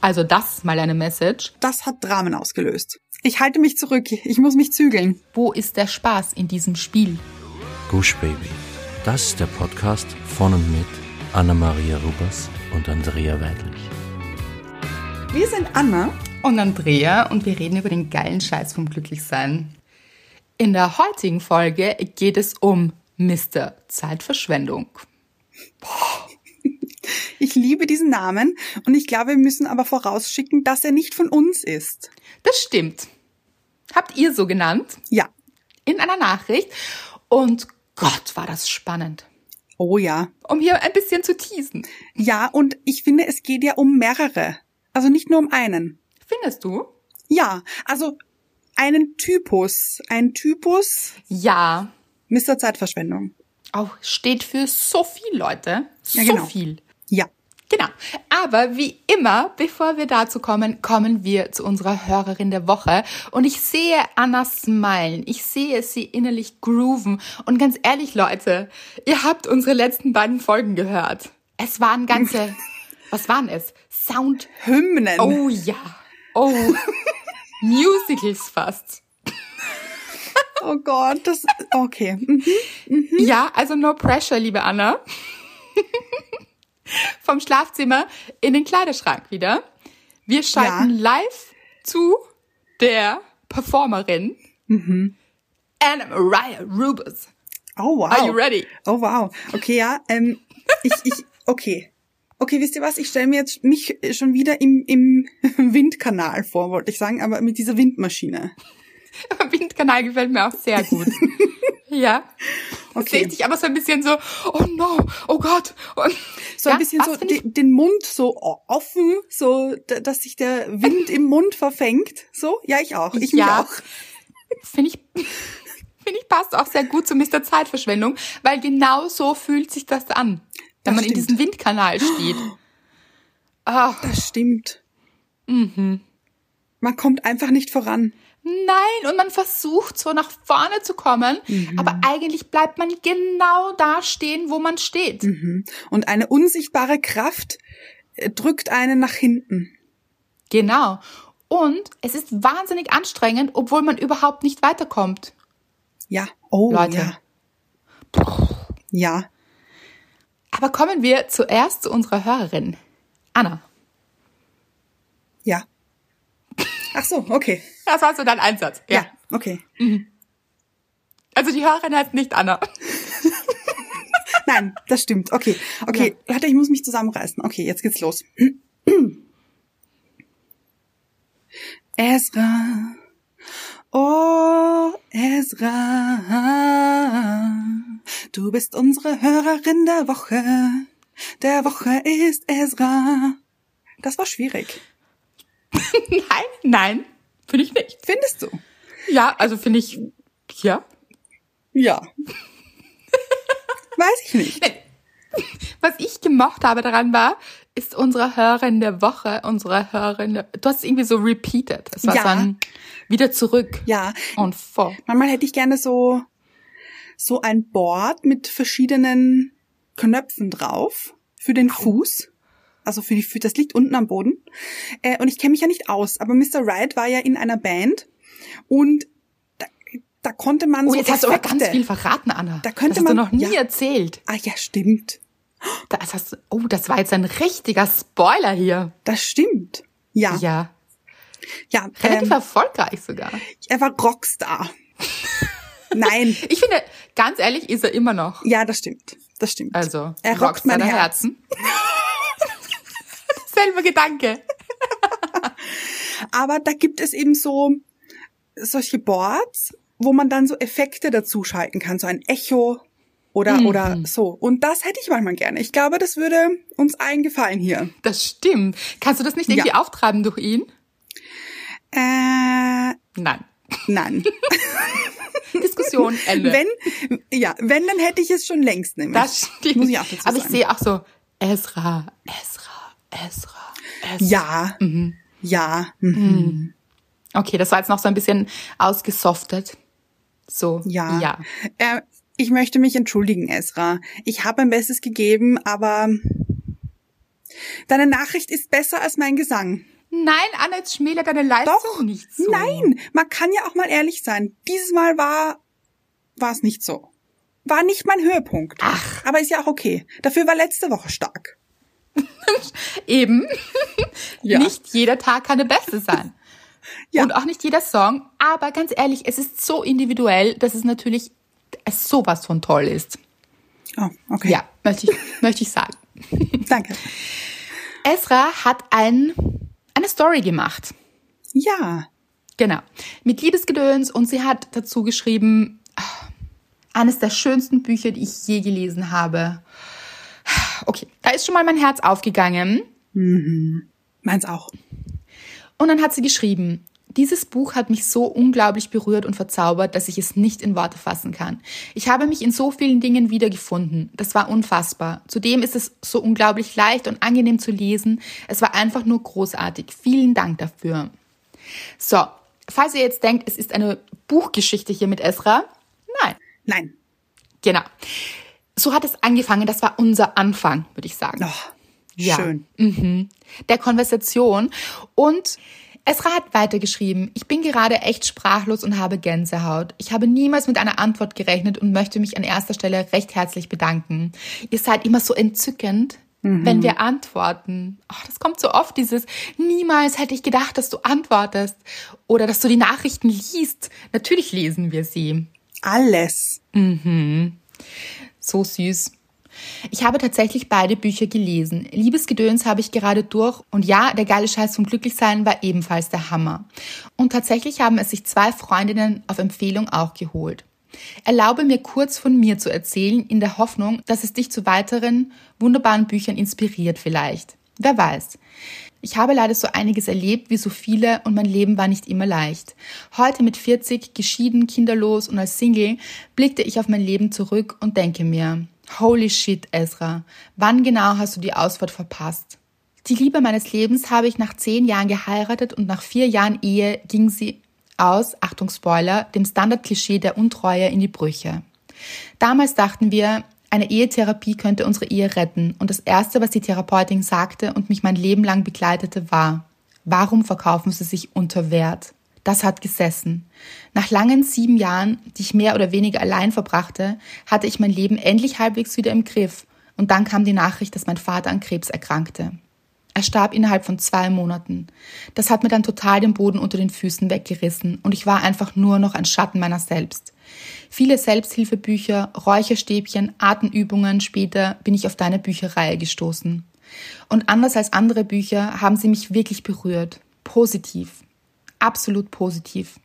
Also das mal eine Message. Das hat Dramen ausgelöst. Ich halte mich zurück. Ich muss mich zügeln. Wo ist der Spaß in diesem Spiel? Gush Baby. Das ist der Podcast von und mit Anna-Maria Rubers und Andrea Weidlich. Wir sind Anna. Und Andrea und wir reden über den geilen Scheiß vom Glücklichsein. In der heutigen Folge geht es um Mr. Zeitverschwendung. Ich liebe diesen Namen und ich glaube, wir müssen aber vorausschicken, dass er nicht von uns ist. Das stimmt. Habt ihr so genannt? Ja. In einer Nachricht. Und Gott, war das spannend. Oh ja. Um hier ein bisschen zu teasen. Ja, und ich finde, es geht ja um mehrere. Also nicht nur um einen. Findest du? Ja, also einen Typus. Ein Typus Ja. Mr. Zeitverschwendung. Auch steht für so viel, Leute. So Ja, genau. viel. Genau. Aber wie immer, bevor wir dazu kommen, kommen wir zu unserer Hörerin der Woche. Und ich sehe Anna smilen. Ich sehe sie innerlich grooven. Und ganz ehrlich, Leute, ihr habt unsere letzten beiden Folgen gehört. Es waren ganze, was waren es? Sound. Hymnen. Oh ja. Oh. Musicals fast. Oh Gott, das, okay. Mhm. Ja, also no pressure, liebe Anna. Vom Schlafzimmer in den Kleiderschrank wieder. Wir schalten live zu der Performerin Anna Mariah Rubers. Oh wow. Are you ready? Oh wow. Okay, ja. Ähm, ich, ich, okay. Okay, wisst ihr was? Ich stelle mir jetzt mich schon wieder im, im Windkanal vor, wollte ich sagen, aber mit dieser Windmaschine. Windkanal gefällt mir auch sehr gut. ja. Okay. Ich aber so ein bisschen so, oh no, oh Gott. Und, So ein ja, bisschen so den, den Mund so offen, so dass sich der Wind im Mund verfängt. So? Ja, ich auch. Ich mich Ja. auch. Finde ich, finde ich passt auch sehr gut zu Mr. Zeitverschwendung, weil genau so fühlt sich das an, wenn Das man in stimmt. diesem Windkanal steht. Ah, Das stimmt. Mhm. Man kommt einfach nicht voran. Nein, und man versucht so nach vorne zu kommen, Mhm. aber eigentlich bleibt man genau da stehen, wo man steht. Mhm. Und eine unsichtbare Kraft äh, drückt einen nach hinten. Genau. Und es ist wahnsinnig anstrengend, obwohl man überhaupt nicht weiterkommt. Ja. Oh, Leute. ja. Ja. Aber kommen wir zuerst zu unserer Hörerin. Anna. Ja. Ach so, okay. Das war so dein Einsatz. Ja, okay. Also die Hörerin heißt nicht Anna. Nein, das stimmt. Okay. Okay, warte, ich muss mich zusammenreißen. Okay, jetzt geht's los. Ezra. Oh, Ezra. Du bist unsere Hörerin der Woche. Der Woche ist Ezra. Das war schwierig. Nein, nein, finde ich nicht. Findest du? Ja, also finde ich, ja. Ja. Weiß ich nicht. Was ich gemocht habe daran war, ist unsere Hörerin der Woche, unsere Hörerin, der, du hast es irgendwie so repeated. Es war Ja. so ein wieder zurück Ja, und vor. Manchmal hätte ich gerne so, so ein Board mit verschiedenen Knöpfen drauf für den Fuß. Also für die, für, das liegt unten am Boden. Äh, und ich kenne mich ja nicht aus, aber Mr. Wright war ja in einer Band und da, da konnte man Oh, so jetzt hast du aber Effekte. ganz viel verraten, Anna. Da könnte das hast man- du noch nie ja. erzählt. Ah ja, stimmt. Das hast oh, das war jetzt ein richtiger Spoiler hier. Das stimmt. Ja, ja. Ja, relativ ähm, erfolgreich sogar. er war Rockstar. Nein, Ich finde, ganz ehrlich, ist er immer noch. ja, das stimmt. Das stimmt. Also, er rockt mein seine Herz. Herzen. Selber Gedanke. Aber da gibt es eben so solche Boards, wo man dann so Effekte dazu schalten kann, so ein Echo oder oder so. Und das hätte ich manchmal gerne. Ich glaube, das würde uns allen gefallen hier. Das stimmt. Kannst du das nicht irgendwie Ja. auftreiben durch ihn? Äh, Nein. nein. Diskussion, Ende. wenn ja, wenn dann hätte ich es schon längst nämlich. das stimmt. Muss ich auch dazu Aber ich sagen. sehe auch so, Ezra, Ezra, Ezra, Ezra. ja. Mhm. Ja. Mhm. Okay, das war jetzt noch so ein bisschen ausgesoftet. So, Ja. ja. Äh, ich möchte mich entschuldigen, Esra. Ich habe mein Bestes gegeben, aber Deine Nachricht ist besser als mein Gesang. Nein, Anna, jetzt schmälert deine Leistung Doch, nicht so. Nein, man kann ja auch mal ehrlich sein. Dieses Mal war war es nicht so. War nicht mein Höhepunkt. Ach. Aber ist ja auch okay. Dafür war letzte Woche stark. Eben. Ja. Nicht jeder Tag kann der beste sein. Ja. Und auch nicht jeder Song. Aber ganz ehrlich, es ist so individuell, dass es natürlich sowas von toll ist. Oh, okay. Ja, möchte ich, möchte ich sagen. Danke. Esra hat ein, eine Story gemacht. Ja. Genau. Mit Liebesgedöns und sie hat dazu geschrieben, ah, eines der schönsten Bücher, die ich je gelesen habe. Okay, da ist schon mal mein Herz aufgegangen. Meins auch. Und dann hat sie geschrieben, dieses Buch hat mich so unglaublich berührt und verzaubert, dass ich es nicht in Worte fassen kann. Ich habe mich in so vielen Dingen wiedergefunden. Das war unfassbar. Zudem ist es so unglaublich leicht und angenehm zu lesen. Es war einfach nur großartig. Vielen Dank dafür. So, falls ihr jetzt denkt, es ist eine Buchgeschichte hier mit Esra, nein, Nein. genau. So hat es angefangen. Das war unser Anfang, würde ich sagen. Oh, Ja. schön. Mhm. Der Konversation. Und Esra hat weitergeschrieben, ich bin gerade echt sprachlos und habe Gänsehaut. Ich habe niemals mit einer Antwort gerechnet und möchte mich an erster Stelle recht herzlich bedanken. Ihr seid immer so entzückend, wenn wir antworten. Ach, das kommt so oft, dieses niemals hätte ich gedacht, dass du antwortest oder dass du die Nachrichten liest. Natürlich lesen wir sie. Alles. So süß. Ich habe tatsächlich beide Bücher gelesen. Liebesgedöns habe ich gerade durch und ja, der geile Scheiß vom Glücklichsein war ebenfalls der Hammer. Und tatsächlich haben es sich zwei Freundinnen auf Empfehlung auch geholt. Erlaube mir kurz von mir zu erzählen, in der Hoffnung, dass es dich zu weiteren wunderbaren Büchern inspiriert vielleicht. Wer weiß. Ich habe leider so einiges erlebt wie so viele und mein Leben war nicht immer leicht. Heute mit 40, geschieden, kinderlos und als Single blickte ich auf mein Leben zurück und denke mir, holy shit, Ezra, wann genau hast du die Ausfahrt verpasst? Die Liebe meines Lebens habe ich nach zehn Jahren geheiratet und nach vier Jahren Ehe ging sie aus, Achtung Spoiler, dem Standardklischee der Untreue in die Brüche. Damals dachten wir, eine Ehetherapie könnte unsere Ehe retten und das Erste, was die Therapeutin sagte und mich mein Leben lang begleitete, war, warum verkaufen Sie sich unter Wert? Das hat gesessen. Nach langen sieben Jahren, die ich mehr oder weniger allein verbrachte, hatte ich mein Leben endlich halbwegs wieder im Griff und dann kam die Nachricht, dass mein Vater an Krebs erkrankte. Er starb innerhalb von zwei Monaten. Das hat mir dann total den Boden unter den Füßen weggerissen und ich war einfach nur noch ein Schatten meiner selbst. Viele Selbsthilfebücher, Räucherstäbchen, Atemübungen später bin ich auf deine Bücherreihe gestoßen. Und anders als andere Bücher haben sie mich wirklich berührt. Positiv. Absolut positiv.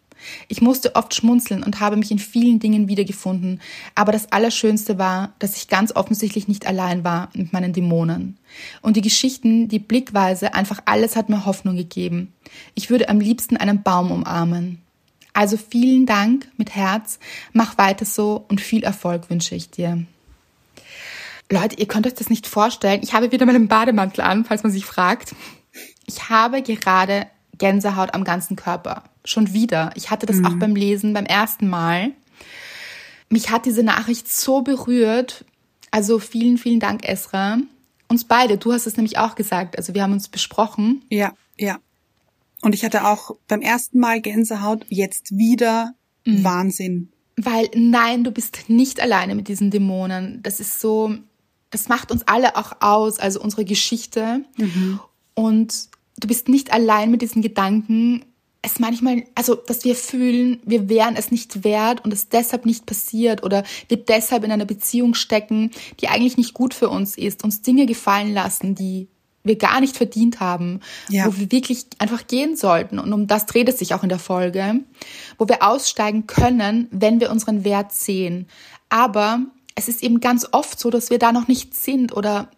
Ich musste oft schmunzeln und habe mich in vielen Dingen wiedergefunden, aber das Allerschönste war, dass ich ganz offensichtlich nicht allein war mit meinen Dämonen. Und die Geschichten, die Blickweise, einfach alles hat mir Hoffnung gegeben. Ich würde am liebsten einen Baum umarmen. Also vielen Dank mit Herz, mach weiter so und viel Erfolg wünsche ich dir. Leute, ihr könnt euch das nicht vorstellen. Ich habe wieder meinen Bademantel an, falls man sich fragt. Ich habe gerade Gänsehaut am ganzen Körper. Schon wieder. Ich hatte das auch beim Lesen beim ersten Mal. Mich hat diese Nachricht so berührt. Also vielen, vielen Dank, Esra. Uns beide. Du hast es nämlich auch gesagt. Also wir haben uns besprochen. Ja, ja. Und ich hatte auch beim ersten Mal Gänsehaut, jetzt wieder Wahnsinn. Weil nein, du bist nicht alleine mit diesen Dämonen. Das ist so, das macht uns alle auch aus, also unsere Geschichte. Und du bist nicht allein mit diesen Gedanken. Es manchmal, also, dass wir fühlen, wir wären es nicht wert und es deshalb nicht passiert oder wir deshalb in einer Beziehung stecken, die eigentlich nicht gut für uns ist, uns Dinge gefallen lassen, die wir gar nicht verdient haben, Ja. wo wir wirklich einfach gehen sollten. Und um das dreht es sich auch in der Folge, wo wir aussteigen können, wenn wir unseren Wert sehen. Aber es ist eben ganz oft so, dass wir da noch nicht sind oder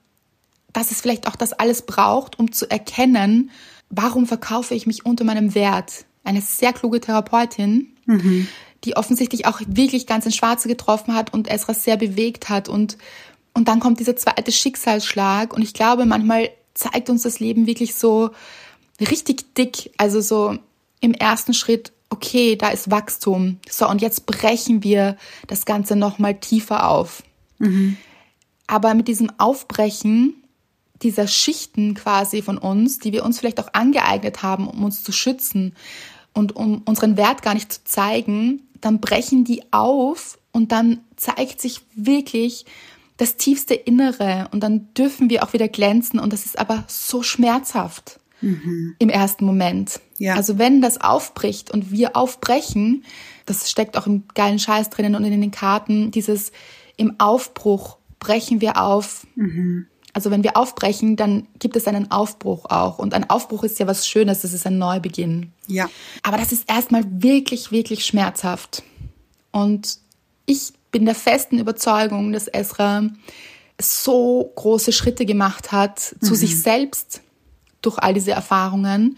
dass es vielleicht auch das alles braucht, um zu erkennen, warum verkaufe ich mich unter meinem Wert. Eine sehr kluge Therapeutin, die offensichtlich auch wirklich ganz ins Schwarze getroffen hat und Esra sehr bewegt hat. Und, und dann kommt dieser zweite Schicksalsschlag. Und ich glaube, manchmal zeigt uns das Leben wirklich so richtig dick. Also so im ersten Schritt, okay, da ist Wachstum. So, und jetzt brechen wir das Ganze nochmal tiefer auf. Aber mit diesem Aufbrechen dieser Schichten quasi von uns, die wir uns vielleicht auch angeeignet haben, um uns zu schützen und um unseren Wert gar nicht zu zeigen, dann brechen die auf und dann zeigt sich wirklich das tiefste Innere und dann dürfen wir auch wieder glänzen und das ist aber so schmerzhaft mhm. im ersten Moment. Ja. Also wenn das aufbricht und wir aufbrechen, das steckt auch im geilen Scheiß drinnen und in den Karten, dieses im Aufbruch brechen wir auf. Mhm. Also wenn wir aufbrechen, dann gibt es einen Aufbruch auch. Und ein Aufbruch ist ja was Schönes, das ist ein Neubeginn. Ja. Aber das ist erstmal wirklich, wirklich schmerzhaft. Und ich bin der festen Überzeugung, dass Esra so große Schritte gemacht hat mhm. zu sich selbst durch all diese Erfahrungen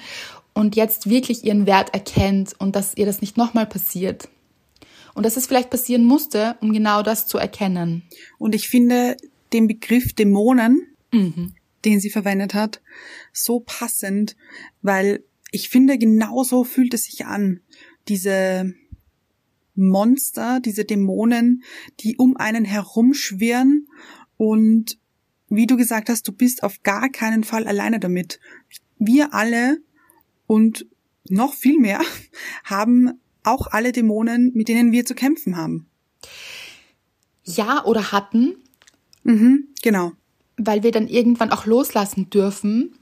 und jetzt wirklich ihren Wert erkennt und dass ihr das nicht nochmal passiert. Und dass es vielleicht passieren musste, um genau das zu erkennen. Und ich finde den Begriff Dämonen, mhm. den sie verwendet hat, so passend, weil ich finde, genauso fühlt es sich an. Diese Monster, diese Dämonen, die um einen herumschwirren und wie du gesagt hast, du bist auf gar keinen Fall alleine damit. Wir alle und noch viel mehr haben auch alle Dämonen, mit denen wir zu kämpfen haben. Ja, oder hatten. Mhm, genau. Weil wir dann irgendwann auch loslassen dürfen.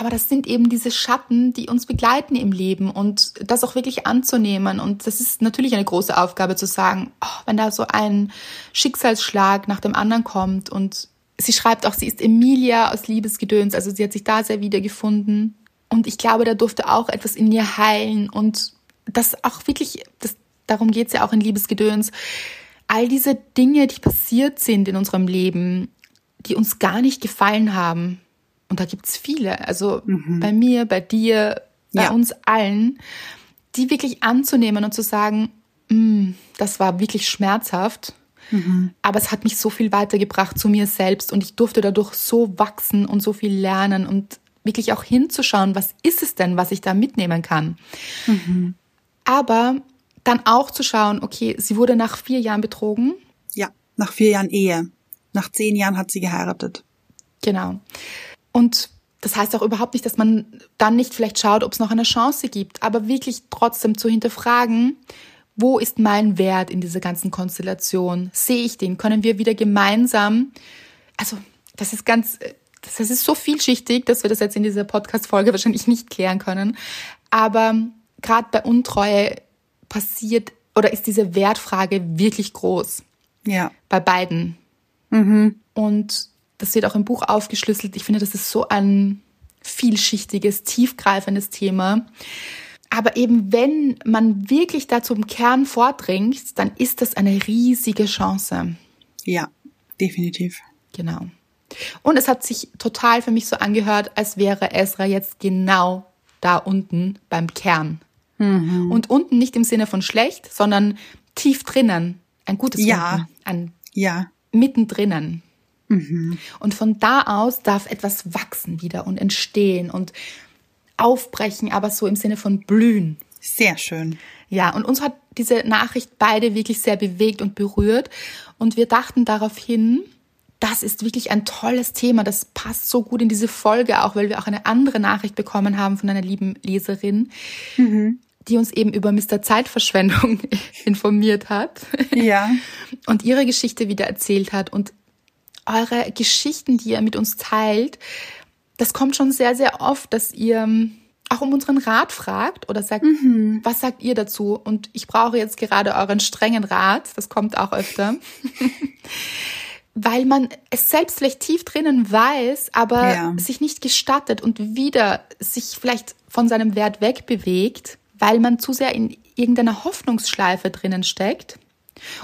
Aber das sind eben diese Schatten, die uns begleiten im Leben und das auch wirklich anzunehmen. Und das ist natürlich eine große Aufgabe zu sagen, oh, wenn da so ein Schicksalsschlag nach dem anderen kommt und sie schreibt auch, sie ist Emilia aus Liebesgedöns, also sie hat sich da sehr wiedergefunden. Und ich glaube, da durfte auch etwas in ihr heilen und das auch wirklich, das, darum geht's ja auch in Liebesgedöns. All diese Dinge, die passiert sind in unserem Leben, die uns gar nicht gefallen haben. Und da gibt's viele. Also mhm. bei mir, bei dir, bei ja. uns allen, die wirklich anzunehmen und zu sagen, mm, das war wirklich schmerzhaft. Mhm. Aber es hat mich so viel weitergebracht zu mir selbst und ich durfte dadurch so wachsen und so viel lernen und wirklich auch hinzuschauen, was ist es denn, was ich da mitnehmen kann. Mhm. Aber dann auch zu schauen, okay, sie wurde nach vier Jahren betrogen. Ja, nach vier Jahren Ehe. Nach zehn Jahren hat sie geheiratet. Genau. Und das heißt auch überhaupt nicht, dass man dann nicht vielleicht schaut, ob es noch eine Chance gibt, aber wirklich trotzdem zu hinterfragen, wo ist mein Wert in dieser ganzen Konstellation? Sehe ich den? Können wir wieder gemeinsam, also das ist ganz, das ist so vielschichtig, dass wir das jetzt in dieser Podcast-Folge wahrscheinlich nicht klären können. Aber gerade bei Untreue passiert oder ist diese Wertfrage wirklich groß. Ja. Bei beiden. Mhm. Und das wird auch im Buch aufgeschlüsselt. Ich finde, das ist so ein vielschichtiges, tiefgreifendes Thema. Aber eben wenn man wirklich da zum Kern vordringt, dann ist das eine riesige Chance. Ja, definitiv. Genau. Und es hat sich total für mich so angehört, als wäre Ezra jetzt genau da unten beim Kern. Mhm. Und unten nicht im Sinne von schlecht, sondern tief drinnen. Ein gutes ja. Unten. Ein ja. mittendrinnen. Mhm. Und von da aus darf etwas wachsen wieder und entstehen und aufbrechen, aber so im Sinne von blühen. Sehr schön. Ja, und uns hat diese Nachricht beide wirklich sehr bewegt und berührt. Und wir dachten daraufhin, das ist wirklich ein tolles Thema. Das passt so gut in diese Folge, auch weil wir auch eine andere Nachricht bekommen haben von einer lieben Leserin, mhm. die uns eben über Mr. Zeitverschwendung informiert hat. Ja. Und ihre Geschichte wieder erzählt hat. Und eure Geschichten, die ihr mit uns teilt, das kommt schon sehr, sehr oft, dass ihr auch um unseren Rat fragt oder sagt, mhm. was sagt ihr dazu? Und ich brauche jetzt gerade euren strengen Rat. Das kommt auch öfter. weil man es selbst vielleicht tief drinnen weiß, aber ja. sich nicht gestattet und wieder sich vielleicht von seinem Wert wegbewegt, weil man zu sehr in irgendeiner Hoffnungsschleife drinnen steckt.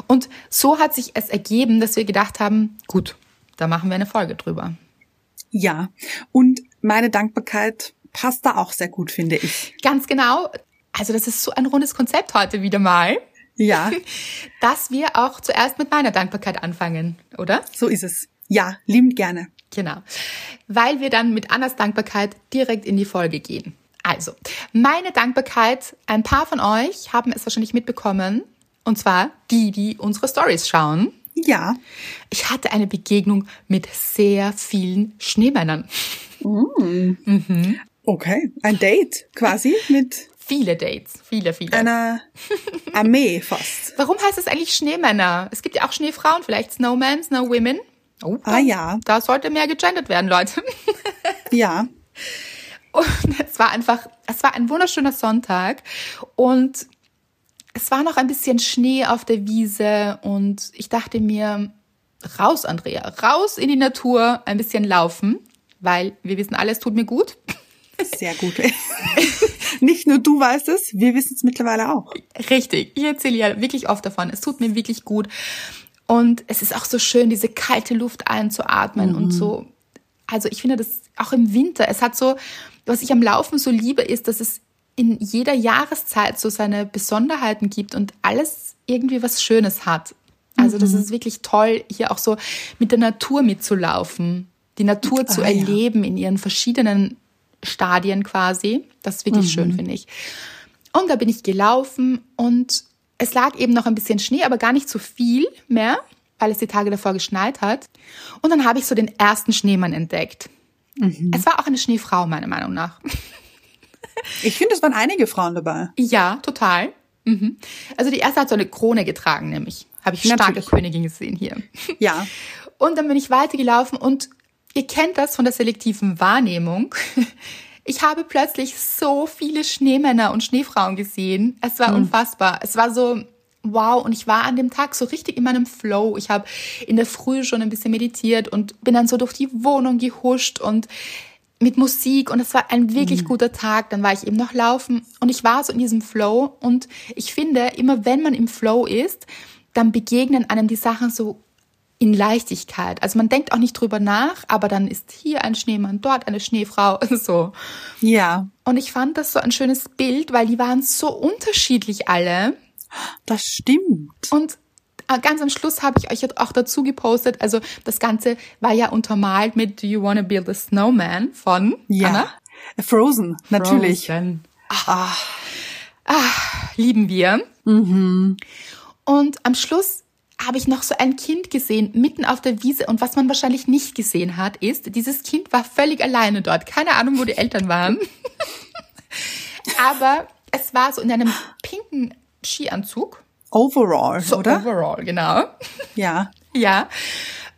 Und so hat sich es ergeben, dass wir gedacht haben, gut, da machen wir eine Folge drüber. Ja, und meine Dankbarkeit passt da auch sehr gut, finde ich. Ganz genau. Also das ist so ein rundes Konzept heute wieder mal. Ja. Dass wir auch zuerst mit meiner Dankbarkeit anfangen, oder? So ist es. Ja, liebend gerne. Genau. Weil wir dann mit Annas Dankbarkeit direkt in die Folge gehen. Also, meine Dankbarkeit, ein paar von euch haben es wahrscheinlich mitbekommen, und zwar die, die unsere Stories schauen. Ja. Ich hatte eine Begegnung mit sehr vielen Schneemännern. Okay. Ein Date quasi mit Viele Dates, viele, viele. einer Armee fast. Warum heißt es eigentlich Schneemänner? Es gibt ja auch Schneefrauen, vielleicht Snowmen, Snowwomen. Oh, Ah ja. Da sollte mehr gegendert werden, Leute. Ja. Und es war einfach, es war ein wunderschöner Sonntag und es war noch ein bisschen Schnee auf der Wiese und ich dachte mir, raus, Andrea, raus in die Natur, ein bisschen laufen, weil wir wissen alles tut mir gut. Sehr gut. Nicht nur du weißt es, wir wissen es mittlerweile auch. Richtig, ich erzähle ja wirklich oft davon. Es tut mir wirklich gut. Und es ist auch so schön, diese kalte Luft einzuatmen und so. Also ich finde das auch im Winter. Es hat so, was ich am Laufen so liebe, ist, dass es in jeder Jahreszeit so seine Besonderheiten gibt und alles irgendwie was Schönes hat. Also das ist wirklich toll, hier auch so mit der Natur mitzulaufen, die Natur zu Ah, ja. erleben in ihren verschiedenen Stadien quasi. Das ist wirklich schön, finde ich. Und da bin ich gelaufen und es lag eben noch ein bisschen Schnee, aber gar nicht so viel mehr, weil es die Tage davor geschneit hat. Und dann habe ich so den ersten Schneemann entdeckt. Es war auch eine Schneefrau, meiner Meinung nach. Ich finde, es waren einige Frauen dabei. Ja, total. Mhm. Also die erste hat so eine Krone getragen, nämlich. Habe ich starke Natürlich. Königin gesehen hier. Ja. Und dann bin ich weitergelaufen und ihr kennt das von der selektiven Wahrnehmung. Ich habe plötzlich so viele Schneemänner und Schneefrauen gesehen. Es war unfassbar. Es war so wow und ich war an dem Tag so richtig in meinem Flow. Ich habe in der Früh schon ein bisschen meditiert und bin dann so durch die Wohnung gehuscht und mit Musik und es war ein wirklich guter Tag. Dann war ich eben noch laufen und ich war so in diesem Flow und ich finde, immer wenn man im Flow ist, dann begegnen einem die Sachen so in Leichtigkeit. Also man denkt auch nicht drüber nach, aber dann ist hier ein Schneemann, dort eine Schneefrau, so. Ja. Und ich fand das so ein schönes Bild, weil die waren so unterschiedlich alle. Das stimmt. Und ganz am Schluss habe ich euch auch dazu gepostet, also das Ganze war ja untermalt mit Do You Wanna Build a Snowman von Ja. Anna. Frozen, natürlich. Frozen. Ah, lieben wir. Und am Schluss habe ich noch so ein Kind gesehen, mitten auf der Wiese. Und was man wahrscheinlich nicht gesehen hat, ist, dieses Kind war völlig alleine dort. Keine Ahnung, wo die Eltern waren. Aber es war so in einem pinken Skianzug. Overall, So oder? overall, genau. Ja. Ja.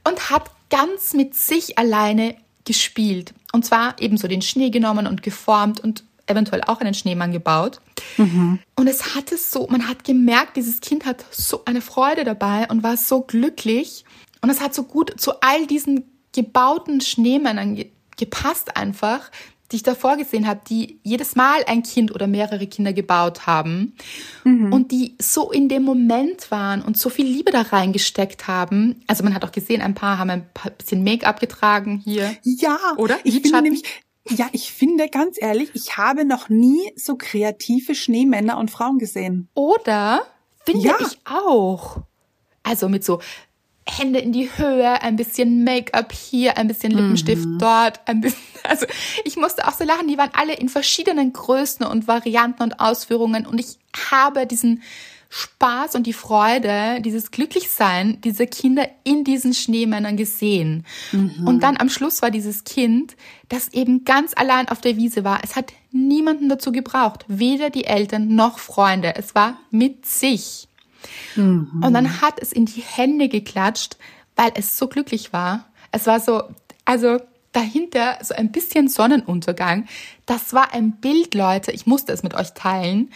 Und hat ganz mit sich alleine gespielt. Und zwar ebenso den Schnee genommen und geformt und eventuell auch einen Schneemann gebaut. Und es hatte so, man hat gemerkt, dieses Kind hat so eine Freude dabei und war so glücklich. Und es hat so gut zu all diesen gebauten Schneemännern ge gepasst einfach, die ich davor gesehen habe, die jedes Mal ein Kind oder mehrere Kinder gebaut haben und die so in dem Moment waren und so viel Liebe da reingesteckt haben. Also man hat auch gesehen, ein paar haben ein paar bisschen Make-up getragen hier. Ja. Oder? Ich finde nämlich, ja, ich finde ganz ehrlich, ich habe noch nie so kreative Schneemänner und Frauen gesehen. Oder finde Ja. ich auch. Also mit so Hände in die Höhe, ein bisschen Make-up hier, ein bisschen Lippenstift dort, ein bisschen, also ich musste auch so lachen, die waren alle in verschiedenen Größen und Varianten und Ausführungen und ich habe diesen Spaß und die Freude, dieses Glücklichsein dieser Kinder in diesen Schneemännern gesehen. Und dann am Schluss war dieses Kind, das eben ganz allein auf der Wiese war. Es hat niemanden dazu gebraucht, weder die Eltern noch Freunde. Es war mit sich. Und dann hat es in die Hände geklatscht, weil es so glücklich war. Es war so, also dahinter so ein bisschen Sonnenuntergang. Das war ein Bild, Leute. Ich musste es mit euch teilen,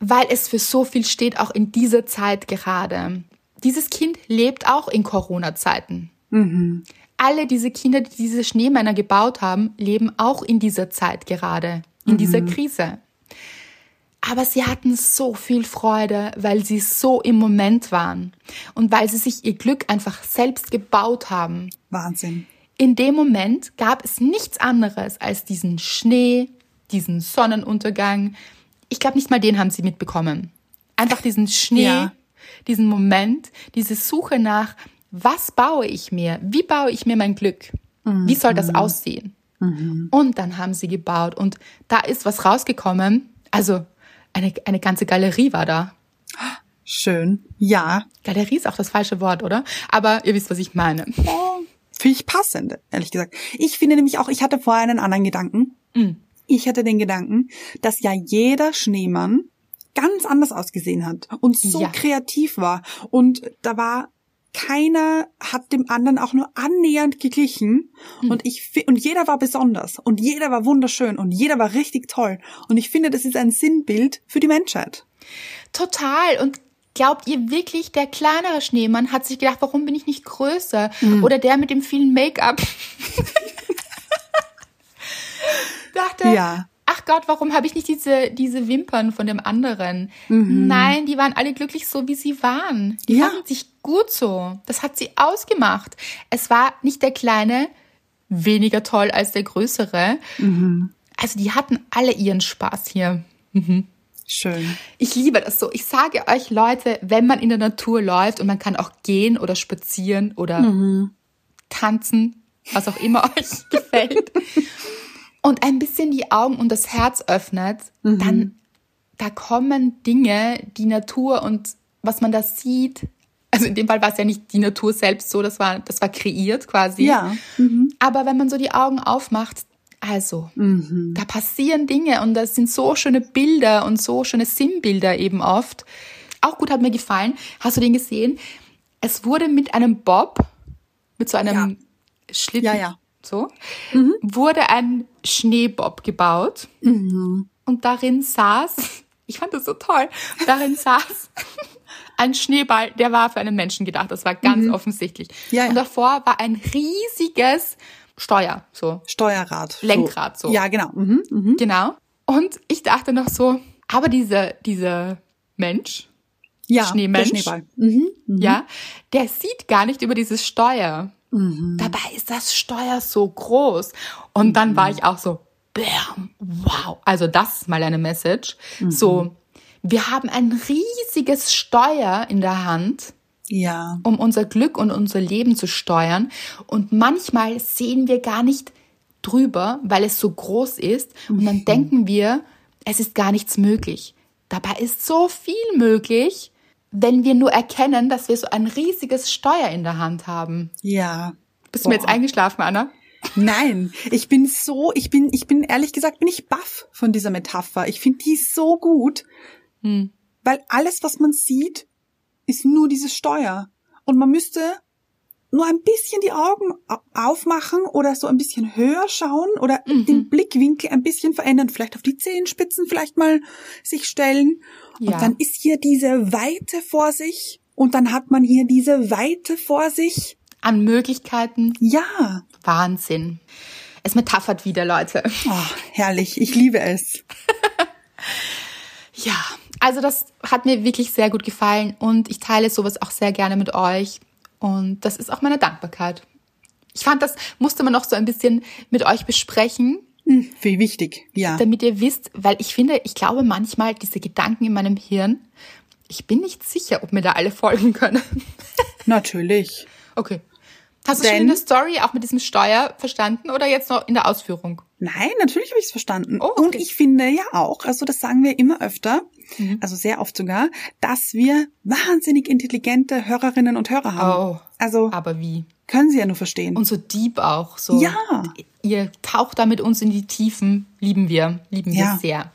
weil es für so viel steht, auch in dieser Zeit gerade. Dieses Kind lebt auch in Corona-Zeiten. Alle diese Kinder, die diese Schneemänner gebaut haben, leben auch in dieser Zeit gerade, in dieser Krise. Aber sie hatten so viel Freude, weil sie so im Moment waren und weil sie sich ihr Glück einfach selbst gebaut haben. Wahnsinn. In dem Moment gab es nichts anderes als diesen Schnee, diesen Sonnenuntergang. Ich glaube, nicht mal den haben sie mitbekommen. Einfach diesen Schnee, Ja. diesen Moment, diese Suche nach, was baue ich mir? Wie baue ich mir mein Glück? Wie soll das aussehen? Und dann haben sie gebaut und da ist was rausgekommen. Also eine, eine ganze Galerie war da. Schön. Ja. Galerie ist auch das falsche Wort, oder? Aber ihr wisst, was ich meine. Oh, Finde ich passend, ehrlich gesagt. Ich finde nämlich auch, ich hatte vorher einen anderen Gedanken. Mhm. Ich hatte den Gedanken, dass ja jeder Schneemann ganz anders ausgesehen hat und so Ja. kreativ war. Und da war keiner hat dem anderen auch nur annähernd geglichen und ich und jeder war besonders und jeder war wunderschön und jeder war richtig toll und ich finde das ist ein Sinnbild für die Menschheit. Total. Und glaubt ihr wirklich, der kleinere Schneemann hat sich gedacht, warum bin ich nicht größer? Oder der mit dem vielen Make-up? Dachte, Ja. Ach Gott, warum habe ich nicht diese, diese Wimpern von dem anderen? Nein, die waren alle glücklich so, wie sie waren. Die Ja. fanden sich gut so. Das hat sie ausgemacht. Es war nicht der Kleine weniger toll als der Größere. Also die hatten alle ihren Spaß hier. Schön. Ich liebe das so. Ich sage euch, Leute, wenn man in der Natur läuft und man kann auch gehen oder spazieren oder tanzen, was auch immer euch gefällt, und ein bisschen die Augen und das Herz öffnet, dann da kommen Dinge, die Natur und was man da sieht. Also in dem Fall war es ja nicht die Natur selbst so, das war, das war kreiert quasi. Ja. Aber wenn man so die Augen aufmacht, also, da passieren Dinge und das sind so schöne Bilder und so schöne Sinnbilder eben oft. Auch gut hat mir gefallen. Hast du den gesehen? Es wurde mit einem Bob, mit so einem Schlitten, Ja, ja. So, wurde ein Schneebob gebaut und darin saß, ich fand das so toll, darin saß ein Schneeball, der war für einen Menschen gedacht, das war ganz offensichtlich. Ja, ja. Und davor war ein riesiges Steuer, so. Steuerrad. Lenkrad, so. Ja, genau. Mhm. Mhm. Genau. Und ich dachte noch so, aber dieser, dieser Mensch, Ja, Schneemensch. der Schneeball. Mhm. ja, der sieht gar nicht über dieses Steuer. Dabei ist das Steuer so groß. Und dann war ich auch so, bam, wow. Also das ist mal eine Message. So, wir haben ein riesiges Steuer in der Hand, Ja. um unser Glück und unser Leben zu steuern. Und manchmal sehen wir gar nicht drüber, weil es so groß ist. Und dann denken wir, es ist gar nichts möglich. Dabei ist so viel möglich, wenn wir nur erkennen, dass wir so ein riesiges Steuer in der Hand haben. Ja. Bist du mir jetzt Boah. eingeschlafen, Anna? Nein, ich bin so, ich bin, ich bin ehrlich gesagt, bin ich baff von dieser Metapher. Ich finde die so gut, Hm. weil alles, was man sieht, ist nur dieses Steuer. Und man müsste nur ein bisschen die Augen au- aufmachen oder so ein bisschen höher schauen oder Mhm. den Blickwinkel ein bisschen verändern, vielleicht auf die Zehenspitzen vielleicht mal sich stellen. Ja. Und dann ist hier diese Weite vor sich und dann hat man hier diese Weite vor sich. An Möglichkeiten. Ja, Wahnsinn. Es metaphert wieder, Leute. oh, herrlich, ich liebe es. Ja, also das hat mir wirklich sehr gut gefallen und ich teile sowas auch sehr gerne mit euch. Und das ist auch meine Dankbarkeit. Ich fand, das musste man noch so ein bisschen mit euch besprechen, Hm, Wie wichtig, ja. damit ihr wisst, weil ich finde, ich glaube manchmal diese Gedanken in meinem Hirn, ich bin nicht sicher, ob mir da alle folgen können. Natürlich. Okay. Hast du schon Denn- in der Story auch mit diesem Steuer verstanden oder jetzt noch in der Ausführung? Nein, natürlich habe ich es verstanden. Oh, okay. Und ich finde ja auch, also das sagen wir immer öfter, also sehr oft sogar, dass wir wahnsinnig intelligente Hörerinnen und Hörer haben. Oh. Also Aber wie? können sie ja nur verstehen. Und so deep auch. So. Ja. Ihr taucht da mit uns in die Tiefen. Lieben wir. Lieben wir Ja. sehr.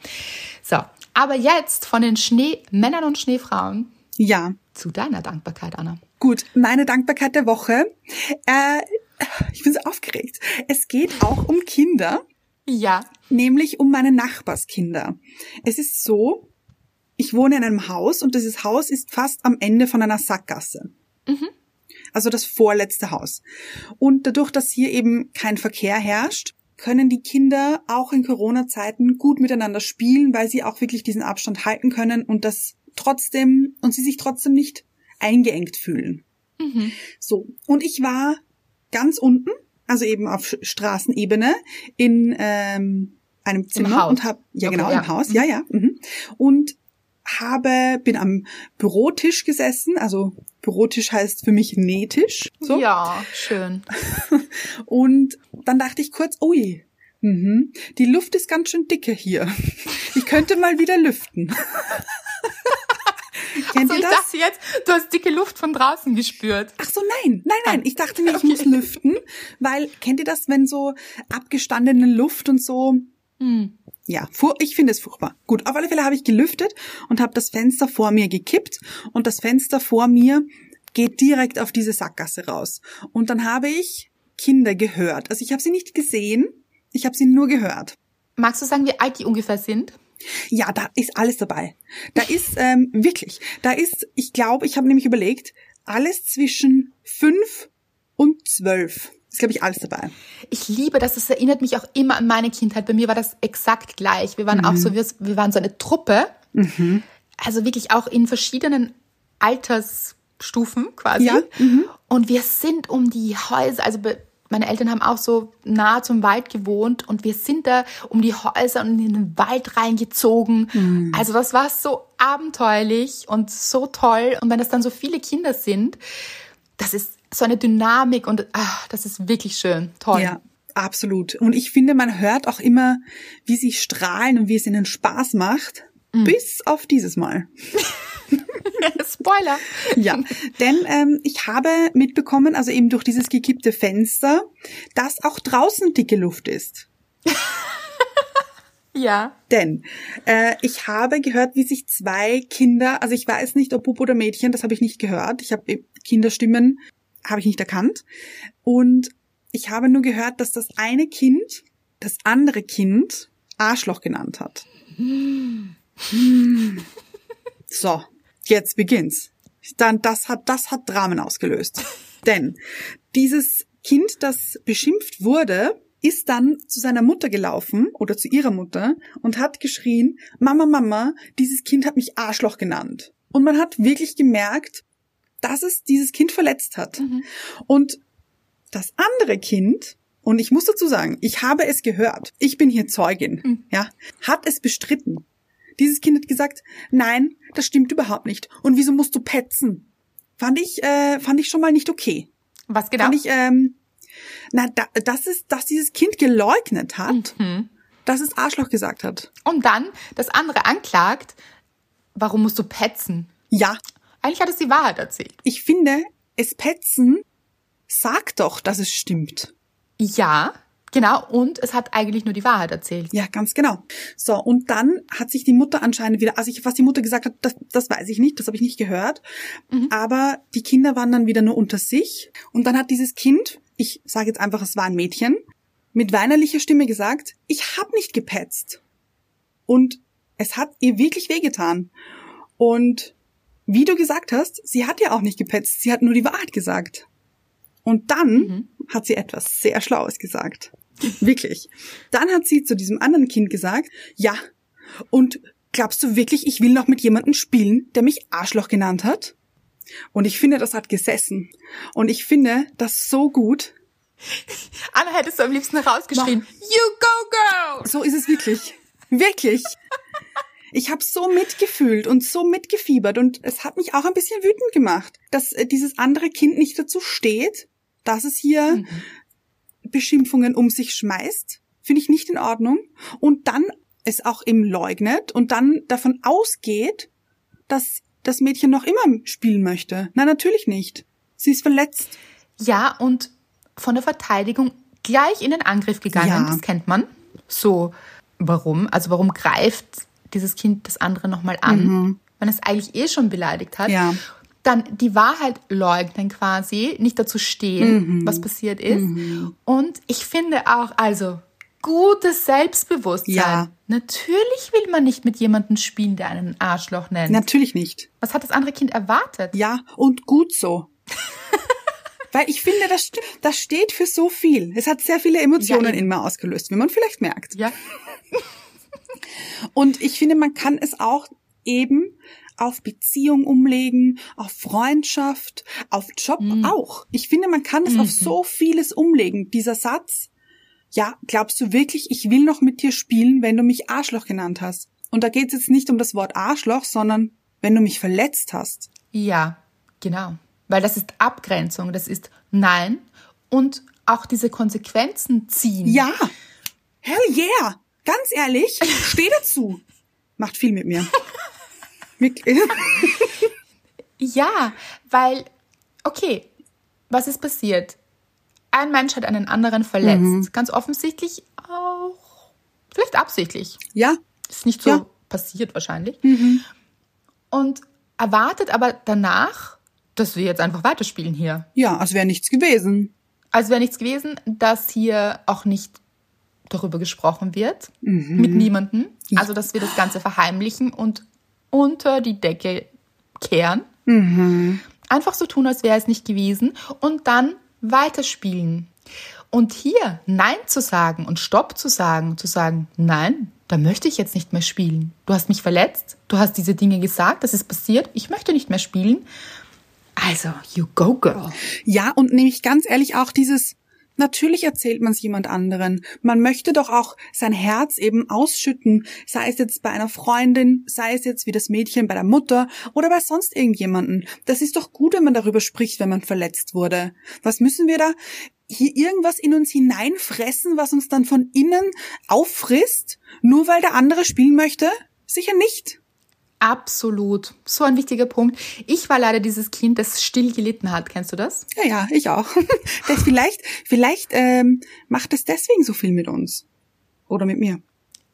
So. Aber jetzt von den Schneemännern und Schneefrauen ja. zu deiner Dankbarkeit, Anna. Gut, meine Dankbarkeit der Woche. Äh, ich bin so aufgeregt. Es geht auch um Kinder. Ja. nämlich um meine Nachbarskinder. Es ist so, ich wohne in einem Haus und dieses Haus ist fast am Ende von einer Sackgasse. Also das vorletzte Haus. Und dadurch, dass hier eben kein Verkehr herrscht, können die Kinder auch in Corona-Zeiten gut miteinander spielen, weil sie auch wirklich diesen Abstand halten können und das trotzdem, und sie sich trotzdem nicht eingeengt fühlen. So. Und ich war ganz unten, also eben auf Straßenebene, in ähm, einem Zimmer und habe ja Okay, genau ja. im Haus, ja ja, mhm. und habe bin am Bürotisch gesessen, also Bürotisch heißt für mich Nähtisch, so Ja, schön. und dann dachte ich kurz, ui, mhm, die Luft ist ganz schön dicke hier. Ich könnte mal wieder lüften. Kennt so, ihr ich das? dachte jetzt, du hast dicke Luft von draußen gespürt. Ach so, nein, nein, nein. Ich dachte mir, ich muss lüften, weil kennt ihr das, wenn so abgestandene Luft und so Hm. Ja, ich finde es furchtbar. Gut, auf alle Fälle habe ich gelüftet und habe das Fenster vor mir gekippt und das Fenster vor mir geht direkt auf diese Sackgasse raus. Und dann habe ich Kinder gehört. Also ich habe sie nicht gesehen, ich habe sie nur gehört. Magst du sagen, wie alt die ungefähr sind? Ja, da ist alles dabei. Da ist ähm, wirklich, da ist, ich glaube, ich habe nämlich überlegt, alles zwischen fünf und zwölf. Glaube ich, alles dabei. Ich liebe das. Das erinnert mich auch immer an meine Kindheit. Bei mir war das exakt gleich. Wir waren auch so, wir, wir waren so eine Truppe. Also wirklich auch in verschiedenen Altersstufen quasi. Ja, Und wir sind um die Häuser, also meine Eltern haben auch so nah zum Wald gewohnt und wir sind da um die Häuser und in den Wald reingezogen. Also das war so abenteuerlich und so toll. Und wenn das dann so viele Kinder sind, das ist so eine Dynamik und ach, das ist wirklich schön. Toll. Ja, absolut. Und ich finde, man hört auch immer, wie sie strahlen und wie es ihnen Spaß macht. Bis auf dieses Mal. Spoiler. Ja, denn ähm, ich habe mitbekommen, also eben durch dieses gekippte Fenster, dass auch draußen dicke Luft ist. Ja. Denn äh, ich habe gehört, wie sich zwei Kinder, also ich weiß nicht, ob Bub oder Mädchen, das habe ich nicht gehört. Ich habe Kinderstimmen, habe ich nicht erkannt. Und ich habe nur gehört, dass das eine Kind das andere Kind Arschloch genannt hat. So, jetzt beginnt's. Dann das hat das hat Dramen ausgelöst. Denn dieses Kind, das beschimpft wurde, ist dann zu seiner Mutter gelaufen oder zu ihrer Mutter und hat geschrien, Mama, Mama, dieses Kind hat mich Arschloch genannt. Und man hat wirklich gemerkt, dass es dieses Kind verletzt hat. Und das andere Kind, und ich muss dazu sagen, ich habe es gehört, ich bin hier Zeugin, ja, hat es bestritten. Dieses Kind hat gesagt, nein, das stimmt überhaupt nicht. Und wieso musst du petzen? Fand ich, äh, fand ich schon mal nicht okay. Was genau? Fand ich, ähm, na, da, das ist, dass dieses Kind geleugnet hat, dass es Arschloch gesagt hat. Und dann das andere anklagt, warum musst du petzen? Ja, Eigentlich hat es die Wahrheit erzählt. ich finde, es petzen sagt doch, dass es stimmt. Ja, genau. Und es hat eigentlich nur die Wahrheit erzählt. Ja, ganz genau. So, und dann hat sich die Mutter anscheinend wieder, also ich, was die Mutter gesagt hat, das, das weiß ich nicht, das habe ich nicht gehört. Aber die Kinder waren dann wieder nur unter sich. Und dann hat dieses Kind, ich sage jetzt einfach, es war ein Mädchen, mit weinerlicher Stimme gesagt, ich habe nicht gepetzt. Und es hat ihr wirklich wehgetan. Und wie du gesagt hast, sie hat ja auch nicht gepetzt, sie hat nur die Wahrheit gesagt. Und dann hat sie etwas sehr Schlaues gesagt. Wirklich. Dann hat sie zu diesem anderen Kind gesagt, ja, und glaubst du wirklich, ich will noch mit jemandem spielen, der mich Arschloch genannt hat? Und ich finde, das hat gesessen. Und ich finde das so gut. Anna hättest du am liebsten rausgeschrien, you go girl! So ist es wirklich. Wirklich. Ich habe so mitgefühlt und so mitgefiebert und es hat mich auch ein bisschen wütend gemacht, dass äh, dieses andere Kind nicht dazu steht, dass es hier Beschimpfungen um sich schmeißt. Finde ich nicht in Ordnung. Und dann es auch eben leugnet und dann davon ausgeht, dass das Mädchen noch immer spielen möchte. Nein, natürlich nicht. Sie ist verletzt. Ja, und von der Verteidigung gleich in den Angriff gegangen. Ja. Das kennt man. So, warum? Also warum greift dieses Kind das andere nochmal an, wenn es eigentlich eh schon beleidigt hat? Ja. Dann die Wahrheit leugnen quasi, nicht dazu stehen, was passiert ist. Und ich finde auch, also gutes Selbstbewusstsein. Ja. Natürlich will man nicht mit jemandem spielen, der einen Arschloch nennt. Natürlich nicht. Was hat das andere Kind erwartet? Ja, und gut so. Weil ich finde, das, das steht für so viel. Es hat sehr viele Emotionen Ja, in mir ausgelöst, wie man vielleicht merkt. Ja. Und ich finde, man kann es auch eben auf Beziehung umlegen, auf Freundschaft, auf Job auch. Ich finde, man kann es auf so vieles umlegen. Dieser Satz, ja, glaubst du wirklich, ich will noch mit dir spielen, wenn du mich Arschloch genannt hast? Und da geht es jetzt nicht um das Wort Arschloch, sondern wenn du mich verletzt hast. Ja, genau. Weil das ist Abgrenzung, das ist Nein und auch diese Konsequenzen ziehen. Ja, hell yeah. Ganz ehrlich, steh dazu. Macht viel mit mir. Ja, weil, okay, was ist passiert? Ein Mensch hat einen anderen verletzt. Mhm. Ganz offensichtlich auch, vielleicht absichtlich. Ja, Ist nicht so Ja. passiert wahrscheinlich. Und erwartet aber danach, dass wir jetzt einfach weiterspielen hier. ja, als wäre nichts gewesen. Also wäre nichts gewesen, dass hier auch nicht darüber gesprochen wird, Mhm. mit niemandem. Also dass wir das Ganze verheimlichen und unter die Decke kehren. Mhm. Einfach so tun, als wäre es nicht gewesen und dann weiterspielen. Und hier Nein zu sagen und Stopp zu sagen, zu sagen, nein, da möchte ich jetzt nicht mehr spielen. Du hast mich verletzt, du hast diese Dinge gesagt, das ist passiert, ich möchte nicht mehr spielen. Also, you go, girl. Ja, und nämlich ganz ehrlich auch dieses, natürlich erzählt man es jemand anderen. Man möchte doch auch sein Herz eben ausschütten, sei es jetzt bei einer Freundin, sei es jetzt wie das Mädchen bei der Mutter oder bei sonst irgendjemanden. Das ist doch gut, wenn man darüber spricht, wenn man verletzt wurde. Was müssen wir da hier irgendwas in uns hineinfressen, was uns dann von innen auffrisst, nur weil der andere spielen möchte? Sicher nicht. Absolut. So ein wichtiger Punkt. Ich war leider dieses Kind, das still gelitten hat. Kennst du das? Ja, ja, ich auch. Das vielleicht, vielleicht ähm, macht es deswegen so viel mit uns. Oder mit mir.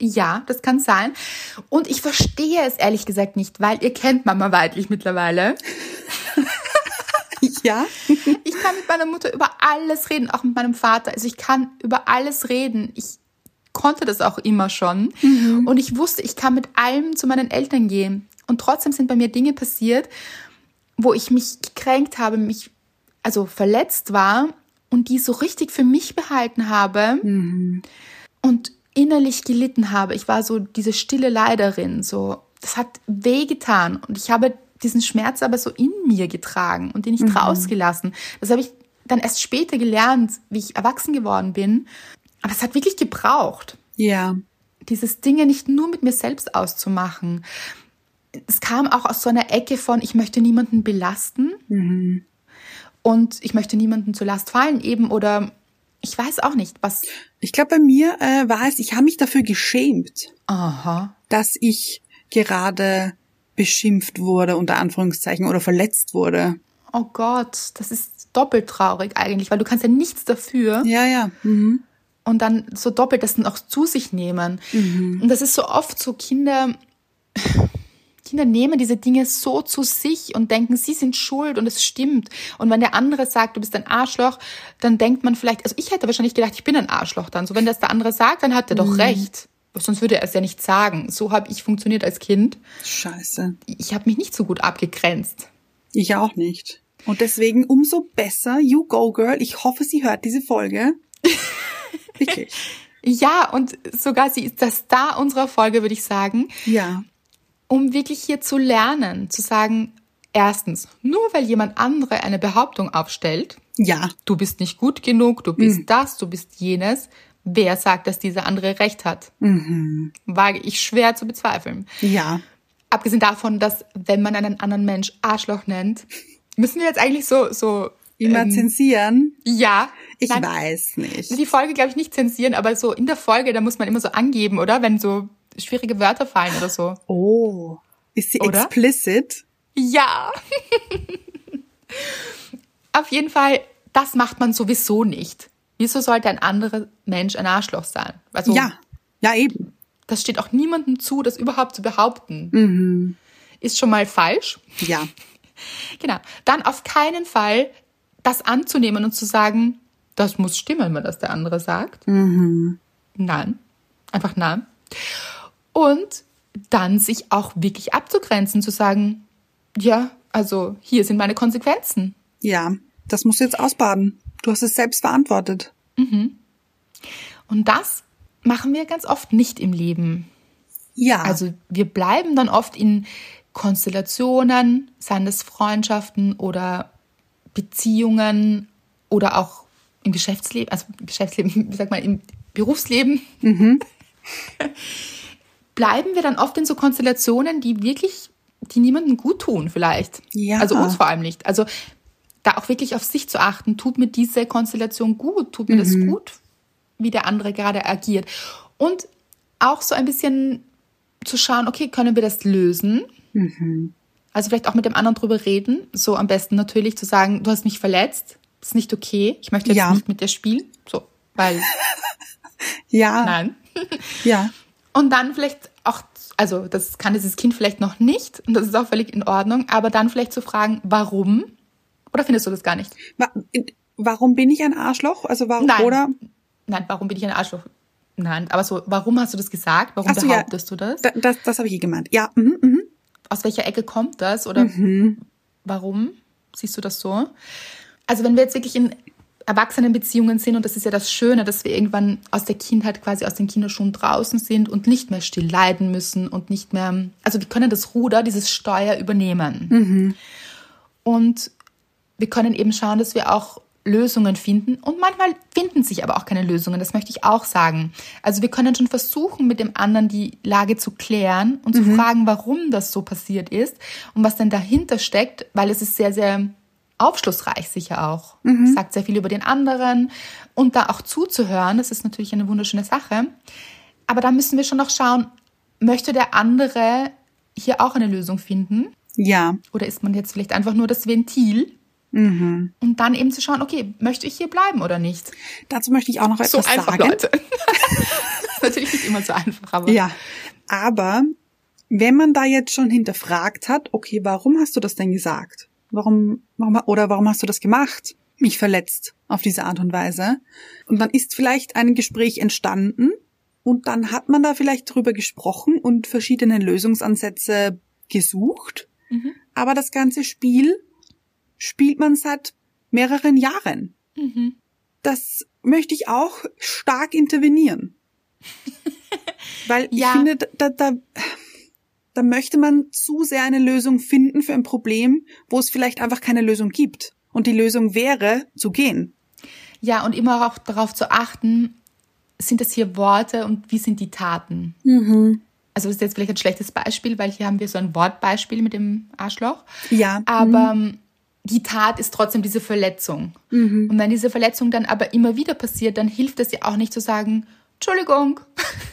Ja, das kann sein. Und ich verstehe es ehrlich gesagt nicht, weil ihr kennt Mama Weidlich mittlerweile. Ja. Ich kann mit meiner Mutter über alles reden, auch mit meinem Vater. Also ich kann über alles reden. Ich konnte das auch immer schon. Und ich wusste, ich kann mit allem zu meinen Eltern gehen. Und trotzdem sind bei mir Dinge passiert, wo ich mich gekränkt habe, mich also verletzt war und die so richtig für mich behalten habe und innerlich gelitten habe. Ich war so diese stille Leiderin, so das hat wehgetan und ich habe diesen Schmerz aber so in mir getragen und den nicht rausgelassen. Das habe ich dann erst später gelernt, wie ich erwachsen geworden bin. Aber es hat wirklich gebraucht, Ja. dieses Dinge nicht nur mit mir selbst auszumachen. Es kam auch aus so einer Ecke von, ich möchte niemanden belasten und ich möchte niemanden zur Last fallen eben oder ich weiß auch nicht, was. Ich glaube, bei mir äh, war es, ich habe mich dafür geschämt, Aha. dass ich gerade beschimpft wurde, unter Anführungszeichen, oder verletzt wurde. Oh Gott, das ist doppelt traurig eigentlich, weil du kannst ja nichts dafür Ja, ja. Mhm. Und dann so doppelt das dann auch zu sich nehmen. Und das ist so oft so Kinder, Kinder nehmen diese Dinge so zu sich und denken, sie sind schuld und es stimmt. Und wenn der andere sagt, du bist ein Arschloch, dann denkt man vielleicht, also ich hätte wahrscheinlich gedacht, ich bin ein Arschloch dann. So wenn das der andere sagt, dann hat er doch recht. Sonst würde er es ja nicht sagen. So habe ich funktioniert als Kind. Scheiße. Ich habe mich nicht so gut abgegrenzt. Ich auch nicht. Und deswegen umso besser, you go girl. Ich hoffe, sie hört diese Folge. Wirklich. Ja, und sogar sie ist das Star unserer Folge, würde ich sagen. Ja. um wirklich hier zu lernen, zu sagen, erstens, nur weil jemand andere eine Behauptung aufstellt, Ja. du bist nicht gut genug, du bist das, du bist jenes, wer sagt, dass dieser andere recht hat? Wage ich schwer zu bezweifeln. Ja. Abgesehen davon, dass wenn man einen anderen Mensch Arschloch nennt, müssen wir jetzt eigentlich so, so, Immer ähm, zensieren. ja. Ich Nein, weiß nicht. Die Folge, glaube ich, nicht zensieren, aber so in der Folge, da muss man immer so angeben, oder? Wenn so schwierige Wörter fallen oder so. Oh. Ist sie Oder? explicit? Ja. Auf jeden Fall, das macht man sowieso nicht. Wieso sollte ein anderer Mensch ein Arschloch sein? Also, Ja. Ja, eben. das steht auch niemandem zu, das überhaupt zu behaupten. Ist schon mal falsch. Ja. Genau. Dann auf keinen Fall das anzunehmen und zu sagen, das muss stimmen, wenn das der andere sagt. Nein. Einfach nein. Und dann sich auch wirklich abzugrenzen, zu sagen, ja, also hier sind meine Konsequenzen. Ja. Das musst du jetzt ausbaden. Du hast es selbst verantwortet. Und das machen wir ganz oft nicht im Leben. Ja. Also wir bleiben dann oft in Konstellationen, seien das Freundschaften oder Beziehungen oder auch im Geschäftsleben, also im Geschäftsleben, wie sagt man, im Berufsleben, bleiben wir dann oft in so Konstellationen, die wirklich, die niemandem gut tun vielleicht. Ja. Also uns vor allem nicht. Also da auch wirklich auf sich zu achten, tut mir diese Konstellation gut, tut mir das gut, wie der andere gerade agiert. Und auch so ein bisschen zu schauen, okay, können wir das lösen? Also vielleicht auch mit dem anderen drüber reden. So am besten natürlich zu sagen, du hast mich verletzt, ist nicht okay. Ich möchte jetzt Ja. nicht mit dir spielen. So, weil Ja. nein. Ja. Und dann vielleicht auch, also das kann dieses Kind vielleicht noch nicht und das ist auch völlig in Ordnung, aber dann vielleicht zu fragen, warum? Oder findest du das gar nicht? Wa warum bin ich ein Arschloch? Also warum Nein. oder Nein, warum bin ich ein Arschloch? Nein, aber so, warum hast du das gesagt? Warum so, ja. behauptest du das? da, das, das habe ich eh gemeint. Ja, mhm, mhm. Aus welcher Ecke kommt das? Oder warum siehst du das so? Also wenn wir jetzt wirklich in Erwachsenenbeziehungen sind, und das ist ja das Schöne, dass wir irgendwann aus der Kindheit quasi aus den Kinderschuhen draußen sind und nicht mehr still leiden müssen und nicht mehr, also wir können das Ruder, dieses Steuer übernehmen. Und wir können eben schauen, dass wir auch Lösungen finden. Und manchmal finden sich aber auch keine Lösungen, das möchte ich auch sagen. Also wir können schon versuchen, mit dem anderen die Lage zu klären und zu fragen, warum das so passiert ist und was denn dahinter steckt, weil es ist sehr, sehr aufschlussreich sicher auch. Sagt sehr viel über den anderen und da auch zuzuhören, das ist natürlich eine wunderschöne Sache. Aber da müssen wir schon noch schauen, möchte der andere hier auch eine Lösung finden? Ja. Oder ist man jetzt vielleicht einfach nur das Ventil? Mhm. Und dann eben zu schauen, okay, möchte ich hier bleiben oder nicht? Dazu möchte ich auch noch So etwas einfach, sagen. Leute. ist natürlich nicht immer so einfach, aber Ja. Aber wenn man da jetzt schon hinterfragt hat, okay, warum hast du das denn gesagt? Warum, warum oder warum hast du das gemacht? Mich verletzt auf diese Art und Weise. Und dann ist vielleicht ein Gespräch entstanden und dann hat man da vielleicht drüber gesprochen und verschiedene Lösungsansätze gesucht. Mhm. Aber das ganze Spiel spielt man seit mehreren Jahren. Mhm. Das möchte ich auch stark intervenieren. Weil ich Ja. finde, da, da, da möchte man zu sehr eine Lösung finden für ein Problem, wo es vielleicht einfach keine Lösung gibt. Und die Lösung wäre, zu gehen. Ja, und immer auch darauf zu achten, sind das hier Worte und wie sind die Taten? Also das ist jetzt vielleicht ein schlechtes Beispiel, weil hier haben wir so ein Wortbeispiel mit dem Arschloch. Ja. Aber ähm, die Tat ist trotzdem diese Verletzung. Und wenn diese Verletzung dann aber immer wieder passiert, dann hilft es ja auch nicht zu sagen, Entschuldigung.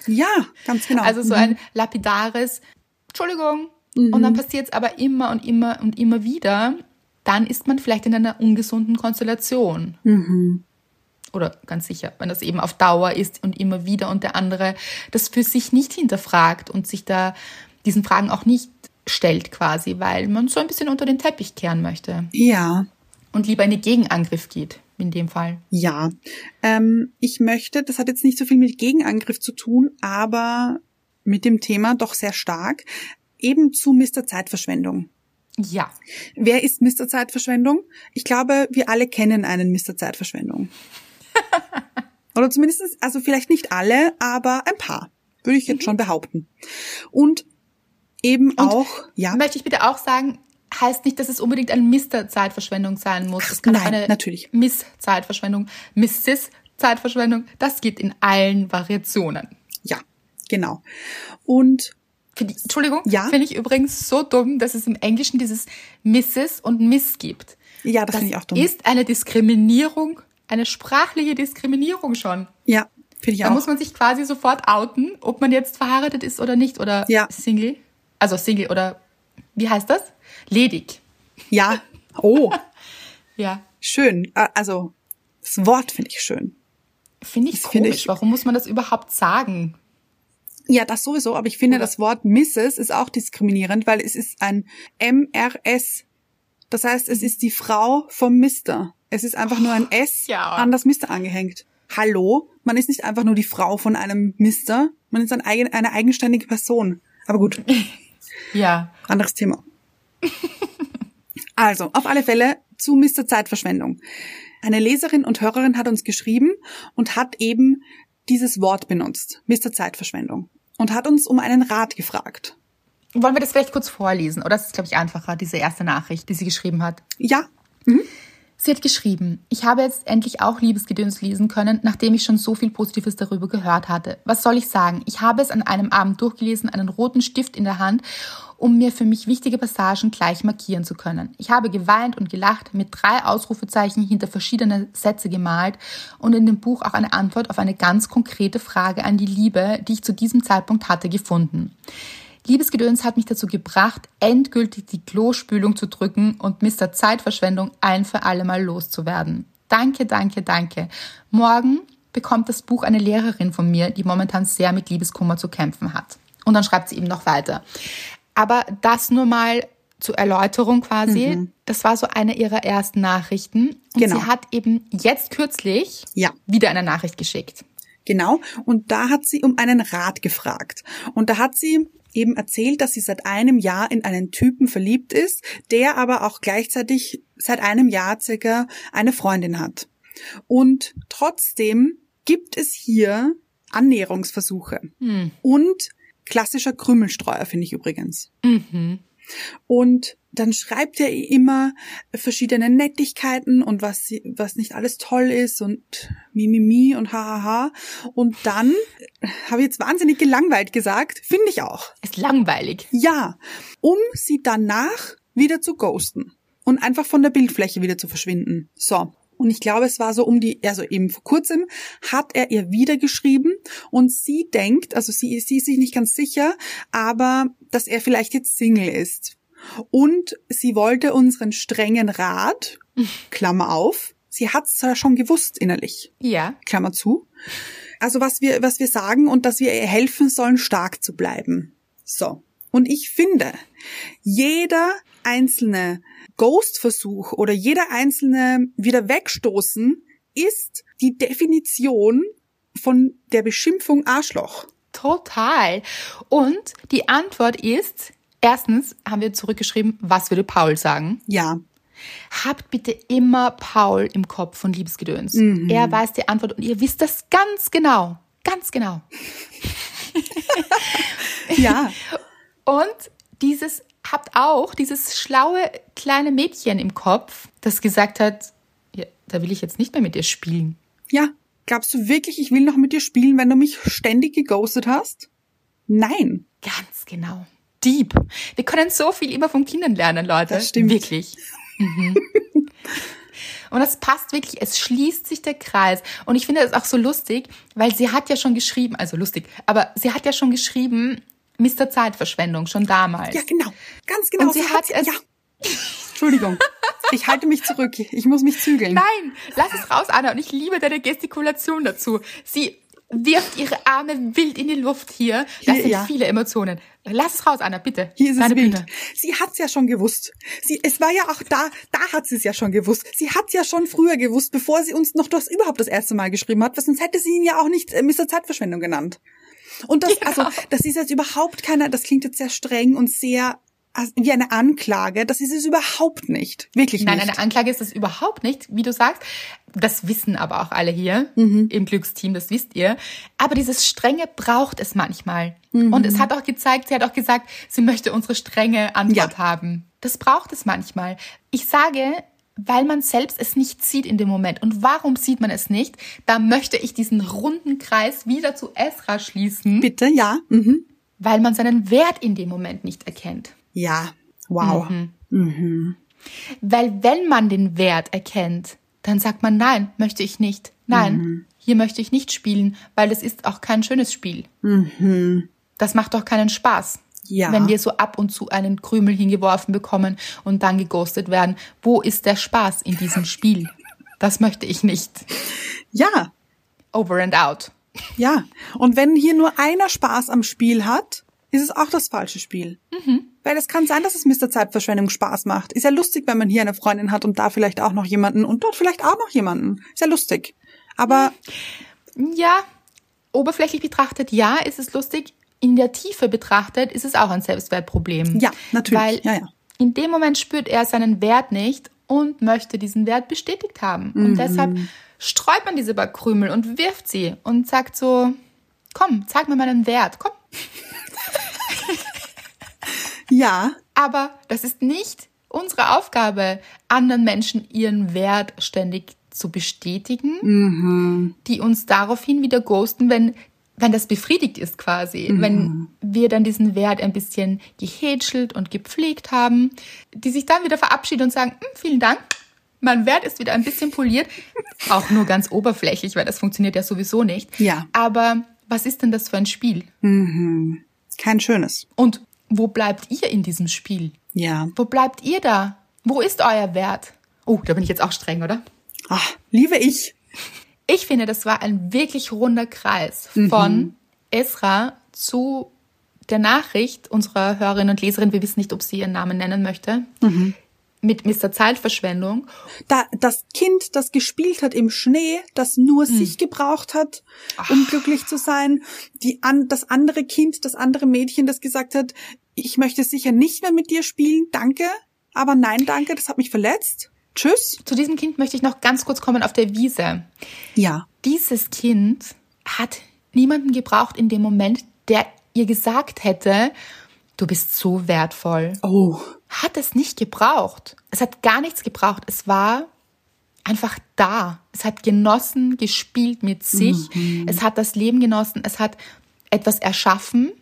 Ja, ganz genau. Also so ein lapidares Entschuldigung. Und dann passiert es aber immer und immer und immer wieder. Dann ist man vielleicht in einer ungesunden Konstellation. Oder ganz sicher, wenn das eben auf Dauer ist und immer wieder und der andere das für sich nicht hinterfragt und sich da diesen Fragen auch nicht stellt quasi, weil man so ein bisschen unter den Teppich kehren möchte ja. und lieber in den Gegenangriff geht, in dem Fall. Ja, ähm, ich möchte, das hat jetzt nicht so viel mit Gegenangriff zu tun, aber mit dem Thema doch sehr stark, eben zu Mr. Zeitverschwendung. Ja, Wer ist Mr. Zeitverschwendung? Ich glaube, wir alle kennen einen Mr. Zeitverschwendung. Oder zumindest, also vielleicht nicht alle, aber ein paar, würde ich jetzt schon behaupten. Und eben auch, ja, möchte ich bitte auch sagen, heißt nicht, dass es unbedingt ein Mr. Zeitverschwendung sein muss. Es kann nein, eine natürlich. Miss Zeitverschwendung, Mrs. Zeitverschwendung. Das geht in allen Variationen. ja, genau. Und ich, Entschuldigung, Ja? finde ich übrigens so dumm, dass es im Englischen dieses Mrs. und Miss gibt. ja, das, Das finde ich auch dumm. ist eine Diskriminierung, eine sprachliche Diskriminierung schon. ja, finde ich Da auch. muss man sich quasi sofort outen, ob man jetzt verheiratet ist oder nicht oder Ja. Single. Also Single oder wie heißt das? Ledig. ja, oh, Ja. schön. Also, das Wort finde ich schön. Finde ich Das komisch. ich- Warum muss man das überhaupt sagen? Ja, das sowieso, aber ich finde, Oder- das Wort Mrs. ist auch diskriminierend, weil es ist ein MRS. Das heißt, es ist die Frau vom Mister. Es ist einfach nur ein S ja. an das Mister angehängt. Hallo? Man ist nicht einfach nur die Frau von einem Mister, man ist ein eigen, eine eigenständige Person. Aber gut, Ja. anderes Thema. Also, auf alle Fälle zu Mr. Zeitverschwendung. Eine Leserin und Hörerin hat uns geschrieben und hat eben dieses Wort benutzt, Mr. Zeitverschwendung, und hat uns um einen Rat gefragt. Wollen wir das vielleicht kurz vorlesen? Oder das ist, glaube ich, einfacher, diese erste Nachricht, die sie geschrieben hat. Ja, Sie hat geschrieben, ich habe jetzt endlich auch Liebesgedöns lesen können, nachdem ich schon so viel Positives darüber gehört hatte. Was soll ich sagen? Ich habe es an einem Abend durchgelesen, einen roten Stift in der Hand, um mir für mich wichtige Passagen gleich markieren zu können. Ich habe geweint und gelacht, mit drei Ausrufezeichen hinter verschiedene Sätze gemalt und in dem Buch auch eine Antwort auf eine ganz konkrete Frage an die Liebe, die ich zu diesem Zeitpunkt hatte, gefunden. Liebesgedöns hat mich dazu gebracht, endgültig die Klospülung zu drücken und Mr. Zeitverschwendung ein für alle Mal loszuwerden. Danke, danke, danke. Morgen bekommt das Buch eine Lehrerin von mir, die momentan sehr mit Liebeskummer zu kämpfen hat. Und dann schreibt sie eben noch weiter. Aber das nur mal zur Erläuterung quasi. Mhm. Das war so eine ihrer ersten Nachrichten. Und genau. sie hat eben jetzt kürzlich ja. wieder eine Nachricht geschickt. Genau. Und da hat sie um einen Rat gefragt. Und da hat sie eben erzählt, dass sie seit einem Jahr in einen Typen verliebt ist, der aber auch gleichzeitig seit einem Jahr circa eine Freundin hat. Und trotzdem gibt es hier Annäherungsversuche. Hm. Und klassischer Krümelstreuer, finde ich übrigens. Mhm. Und dann schreibt er immer verschiedene Nettigkeiten und was, was nicht alles toll ist und mimimi und hahaha. Und dann habe ich jetzt wahnsinnig gelangweilt gesagt, finde ich auch. Ist langweilig. Ja, um sie danach wieder zu ghosten und einfach von der Bildfläche wieder zu verschwinden. So. Und ich glaube, es war so um die, also eben vor kurzem hat er ihr wieder geschrieben und sie denkt, also sie, sie ist sich nicht ganz sicher, aber dass er vielleicht jetzt Single ist. Und sie wollte unseren strengen Rat, Klammer auf, sie hat es ja schon gewusst innerlich. Ja. Klammer zu. Also was wir, was wir sagen und dass wir ihr helfen sollen, stark zu bleiben. So. Und ich finde, jeder einzelne Ghost-Versuch oder jeder einzelne wieder wegstoßen ist die Definition von der Beschimpfung Arschloch. Total. Und die Antwort ist, erstens haben wir zurückgeschrieben, was würde Paul sagen? Ja. Habt bitte immer Paul im Kopf von Liebesgedöns. Mhm. Er weiß die Antwort und ihr wisst das ganz genau. Ganz genau. ja. Und dieses habt auch dieses schlaue kleine Mädchen im Kopf, das gesagt hat, ja, da will ich jetzt nicht mehr mit dir spielen. Ja, glaubst du wirklich, ich will noch mit dir spielen, wenn du mich ständig geghostet hast? Nein. Ganz genau. Deep. Wir können so viel immer von Kindern lernen, Leute. Das stimmt. Wirklich. Mhm. Und das passt wirklich, es schließt sich der Kreis. Und ich finde das auch so lustig, weil sie hat ja schon geschrieben, also lustig, aber sie hat ja schon geschrieben, Mr. Zeitverschwendung, schon damals. Ja, genau. Ganz genau. Und sie, hat es. Ja. Entschuldigung. Ich halte mich zurück. Ich muss mich zügeln. Nein, lass es raus, Anna. Und ich liebe deine Gestikulation dazu. Sie wirft ihre Arme wild in die Luft hier. Das hier, sind ja. viele Emotionen. Lass es raus, Anna, bitte. Hier ist Deine es wild. Bühne. Sie hat's ja schon gewusst. Sie, es war ja auch da, da hat sie es ja schon gewusst. Sie hat's ja schon früher gewusst, bevor sie uns noch das überhaupt das erste Mal geschrieben hat, sonst hätte sie ihn ja auch nicht äh, Mr. Zeitverschwendung genannt. Und das, ja. also, das ist jetzt überhaupt keiner, das klingt jetzt sehr streng und sehr wie eine Anklage. Das ist es überhaupt nicht. Wirklich Nein, nicht. Nein, eine Anklage ist es überhaupt nicht, wie du sagst. Das wissen aber auch alle hier mhm. im Glücksteam, das wisst ihr. Aber dieses Strenge braucht es manchmal. Mhm. Und es hat auch gezeigt, sie hat auch gesagt, sie möchte unsere strenge Antwort ja. haben. Das braucht es manchmal. Ich sage, weil man selbst es nicht sieht in dem Moment. Und warum sieht man es nicht? Da möchte ich diesen runden Kreis wieder zu Esra schließen. Bitte, ja. Mhm. Weil man seinen Wert in dem Moment nicht erkennt. Ja, wow. Mhm. Mhm. Weil wenn man den Wert erkennt, dann sagt man, nein, möchte ich nicht. Nein, mhm. hier möchte ich nicht spielen, weil es ist auch kein schönes Spiel. Mhm. Das macht doch keinen Spaß. Ja. Wenn wir so ab und zu einen Krümel hingeworfen bekommen und dann geghostet werden. Wo ist der Spaß in diesem Spiel? Das möchte ich nicht. Ja. Over and out. Ja. Und wenn hier nur einer Spaß am Spiel hat, ist es auch das falsche Spiel. Mhm. Weil es kann sein, dass es Mr. Zeitverschwendung Spaß macht. Ist ja lustig, wenn man hier eine Freundin hat und da vielleicht auch noch jemanden und dort vielleicht auch noch jemanden. Ist ja lustig. Aber. Ja, oberflächlich betrachtet, ja, ist es lustig in der Tiefe betrachtet ist es auch ein Selbstwertproblem. Ja, natürlich. Weil ja, ja. in dem Moment spürt er seinen Wert nicht und möchte diesen Wert bestätigt haben. Mhm. Und deshalb streut man diese Backkrümel und wirft sie und sagt so, komm, zeig mir meinen Wert, komm. Ja. Aber das ist nicht unsere Aufgabe, anderen Menschen ihren Wert ständig zu bestätigen, mhm. die uns daraufhin wieder ghosten, wenn wenn das befriedigt ist quasi, mhm. wenn wir dann diesen Wert ein bisschen gehätschelt und gepflegt haben, die sich dann wieder verabschieden und sagen, hm, vielen Dank, mein Wert ist wieder ein bisschen poliert, auch nur ganz oberflächlich, weil das funktioniert ja sowieso nicht. Ja. Aber was ist denn das für ein Spiel? Mhm. Kein schönes. Und wo bleibt ihr in diesem Spiel? Ja. Wo bleibt ihr da? Wo ist euer Wert? Oh, da bin ich jetzt auch streng, oder? Ach, liebe ich. Ich finde, das war ein wirklich runder Kreis von Esra zu der Nachricht unserer Hörerin und Leserin. Wir wissen nicht, ob sie ihren Namen nennen möchte. Mit Mr. Zeitverschwendung. Da, das Kind, das gespielt hat im Schnee, das nur sich gebraucht hat, um glücklich zu sein. Die an, das andere Kind, das andere Mädchen, das gesagt hat, ich möchte sicher nicht mehr mit dir spielen, danke. Aber nein, danke, das hat mich verletzt. Tschüss. Zu diesem Kind möchte ich noch ganz kurz kommen auf der Wiese. Ja. Dieses Kind hat niemanden gebraucht in dem Moment, der ihr gesagt hätte, du bist so wertvoll. Oh. Hat es nicht gebraucht. Es hat gar nichts gebraucht. Es war einfach da. Es hat genossen, gespielt mit sich. Es hat das Leben genossen. Es hat etwas erschaffen,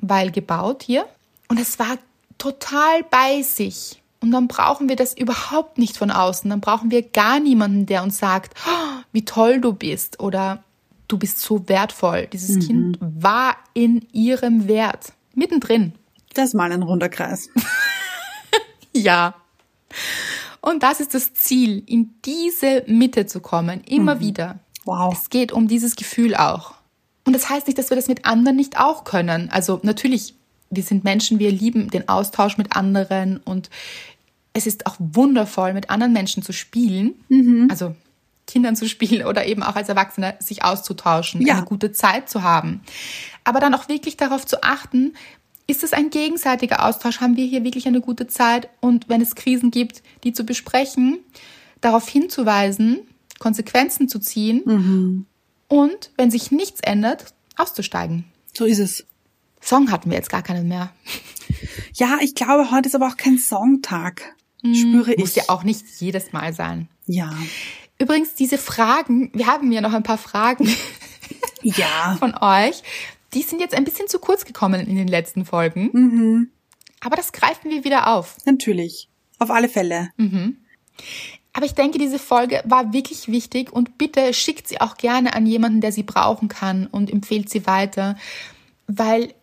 weil gebaut hier. Und es war total bei sich. Und dann brauchen wir das überhaupt nicht von außen. Dann brauchen wir gar niemanden, der uns sagt, "Oh, wie toll du bist oder du bist so wertvoll. Dieses Kind war in ihrem Wert. Mittendrin. Das ist mal ein runder Kreis. Ja. Und das ist das Ziel, in diese Mitte zu kommen, immer wieder. Wow. Es geht um dieses Gefühl auch. Und das heißt nicht, dass wir das mit anderen nicht auch können. Also natürlich, wir sind Menschen, wir lieben den Austausch mit anderen und es ist auch wundervoll, mit anderen Menschen zu spielen. Also Kindern zu spielen oder eben auch als Erwachsene sich auszutauschen, Ja. eine gute Zeit zu haben. Aber dann auch wirklich darauf zu achten, ist es ein gegenseitiger Austausch? Haben wir hier wirklich eine gute Zeit? Und wenn es Krisen gibt, die zu besprechen, darauf hinzuweisen, Konsequenzen zu ziehen und, wenn sich nichts ändert, auszusteigen. So ist es. Song hatten wir jetzt gar keinen mehr. Ja, ich glaube, heute ist aber auch kein Songtag. Spüre ich. Muss ja auch nicht jedes Mal sein. Ja. Übrigens, diese Fragen, wir haben ja noch ein paar Fragen Ja. von euch. Die sind jetzt ein bisschen zu kurz gekommen in den letzten Folgen. Aber das greifen wir wieder auf. Natürlich. Auf alle Fälle. Aber ich denke, diese Folge war wirklich wichtig und bitte schickt sie auch gerne an jemanden, der sie brauchen kann und empfehlt sie weiter, weil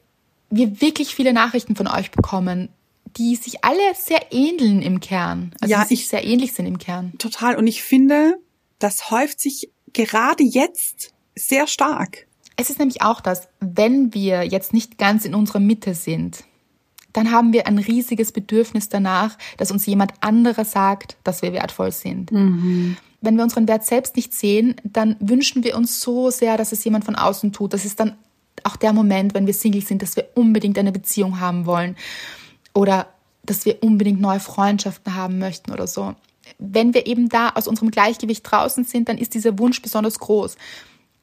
wir wirklich viele Nachrichten von euch bekommen, die sich alle sehr ähneln im Kern. Also Ja, die sich ich- sehr ähnlich sind im Kern. Total. Und ich finde, das häuft sich gerade jetzt sehr stark. Es ist nämlich auch das, wenn wir jetzt nicht ganz in unserer Mitte sind, dann haben wir ein riesiges Bedürfnis danach, dass uns jemand anderer sagt, dass wir wertvoll sind. Wenn wir unseren Wert selbst nicht sehen, dann wünschen wir uns so sehr, dass es jemand von außen tut. Das ist dann auch der Moment, wenn wir Single sind, dass wir unbedingt eine Beziehung haben wollen oder dass wir unbedingt neue Freundschaften haben möchten oder so. Wenn wir eben da aus unserem Gleichgewicht draußen sind, dann ist dieser Wunsch besonders groß.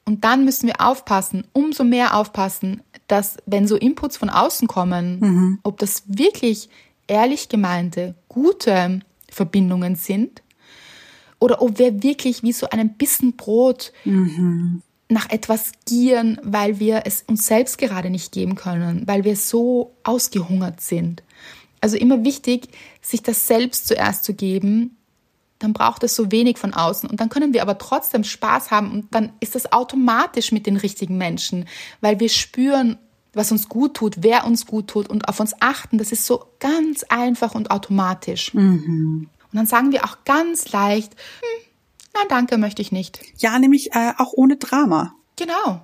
Und dann müssen wir aufpassen, umso mehr aufpassen, dass wenn so Inputs von außen kommen, ob das wirklich ehrlich gemeinte, gute Verbindungen sind oder ob wir wirklich wie so einen Bissen Brot nach etwas gieren, weil wir es uns selbst gerade nicht geben können, weil wir so ausgehungert sind. Also immer wichtig, sich das selbst zuerst zu geben, dann braucht es so wenig von außen und dann können wir aber trotzdem Spaß haben und dann ist das automatisch mit den richtigen Menschen, weil wir spüren, was uns gut tut, wer uns gut tut und auf uns achten. Das ist so ganz einfach und automatisch. Und dann sagen wir auch ganz leicht, hm, nein, danke, möchte ich nicht. Ja, nämlich äh, auch ohne Drama. Genau.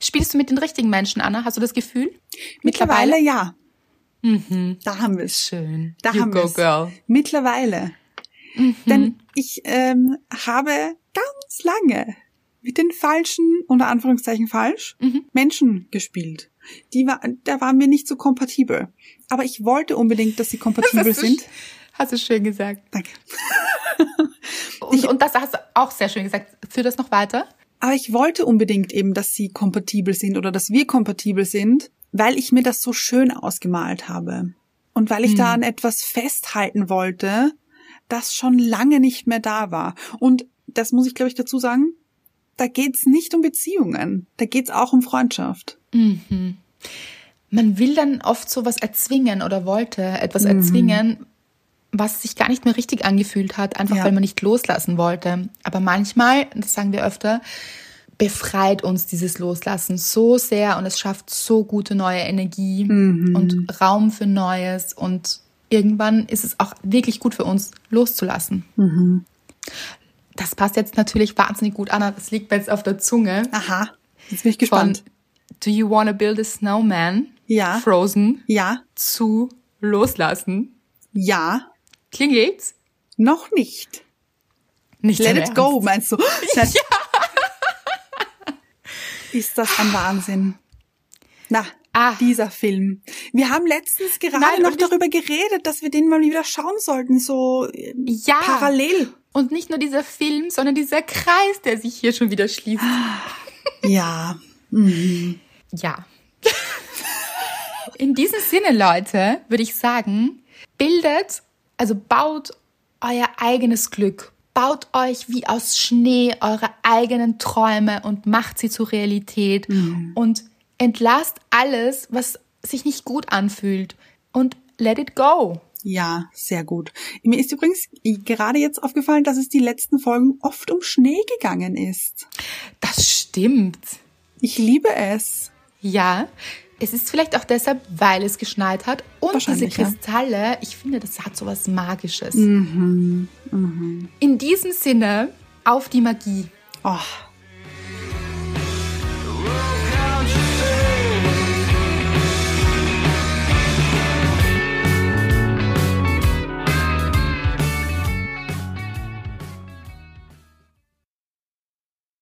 Spielst du mit den richtigen Menschen, Anna? Hast du das Gefühl? Mittlerweile ja. Da haben wir es. Schön. Da you haben wir es. girl. Mittlerweile. Denn ich ähm, habe ganz lange mit den falschen, unter Anführungszeichen falsch, Menschen gespielt. Die war, da waren wir nicht so kompatibel. Aber ich wollte unbedingt, dass sie kompatibel du sind. Hast du schön gesagt. Danke. Und, und das hast du auch sehr schön gesagt. Führ das noch weiter. Aber ich wollte unbedingt eben, dass sie kompatibel sind oder dass wir kompatibel sind, weil ich mir das so schön ausgemalt habe. Und weil ich da an etwas festhalten wollte, das schon lange nicht mehr da war. Und das muss ich, glaube ich, dazu sagen, da geht's nicht um Beziehungen, da geht's auch um Freundschaft. Man will dann oft sowas erzwingen oder wollte etwas erzwingen, was sich gar nicht mehr richtig angefühlt hat, einfach Ja. weil man nicht loslassen wollte. Aber manchmal, das sagen wir öfter, befreit uns dieses Loslassen so sehr und es schafft so gute neue Energie und Raum für Neues und irgendwann ist es auch wirklich gut für uns loszulassen. Das passt jetzt natürlich wahnsinnig gut an, das liegt mir jetzt auf der Zunge. Aha, jetzt bin ich Von gespannt. Do you wanna build a snowman? Ja. Frozen Ja, zu loslassen. ja, Klingelt's? noch nicht. Nicht Let it Ernst. go, meinst du? Das- Ist das ein Wahnsinn. Na, Ah. dieser Film. Wir haben letztens gerade Nein, noch darüber geredet, dass wir den mal wieder schauen sollten, so äh, Ja. parallel. Und nicht nur dieser Film, sondern dieser Kreis, der sich hier schon wieder schließt. Ja. Ja. In diesem Sinne, Leute, würde ich sagen, bildet, also baut euer eigenes Glück. Baut euch wie aus Schnee eure eigenen Träume und macht sie zur Realität. Und entlasst alles, was sich nicht gut anfühlt. Und let it go. Ja, sehr gut. Mir ist übrigens gerade jetzt aufgefallen, dass es die letzten Folgen oft um Schnee gegangen ist. Das stimmt. Ich liebe es. Ja, es ist vielleicht auch deshalb, weil es geschneit hat. Und diese Wahrscheinlich, ja. Kristalle, ich finde, das hat so was Magisches. In diesem Sinne, auf die Magie. Oh,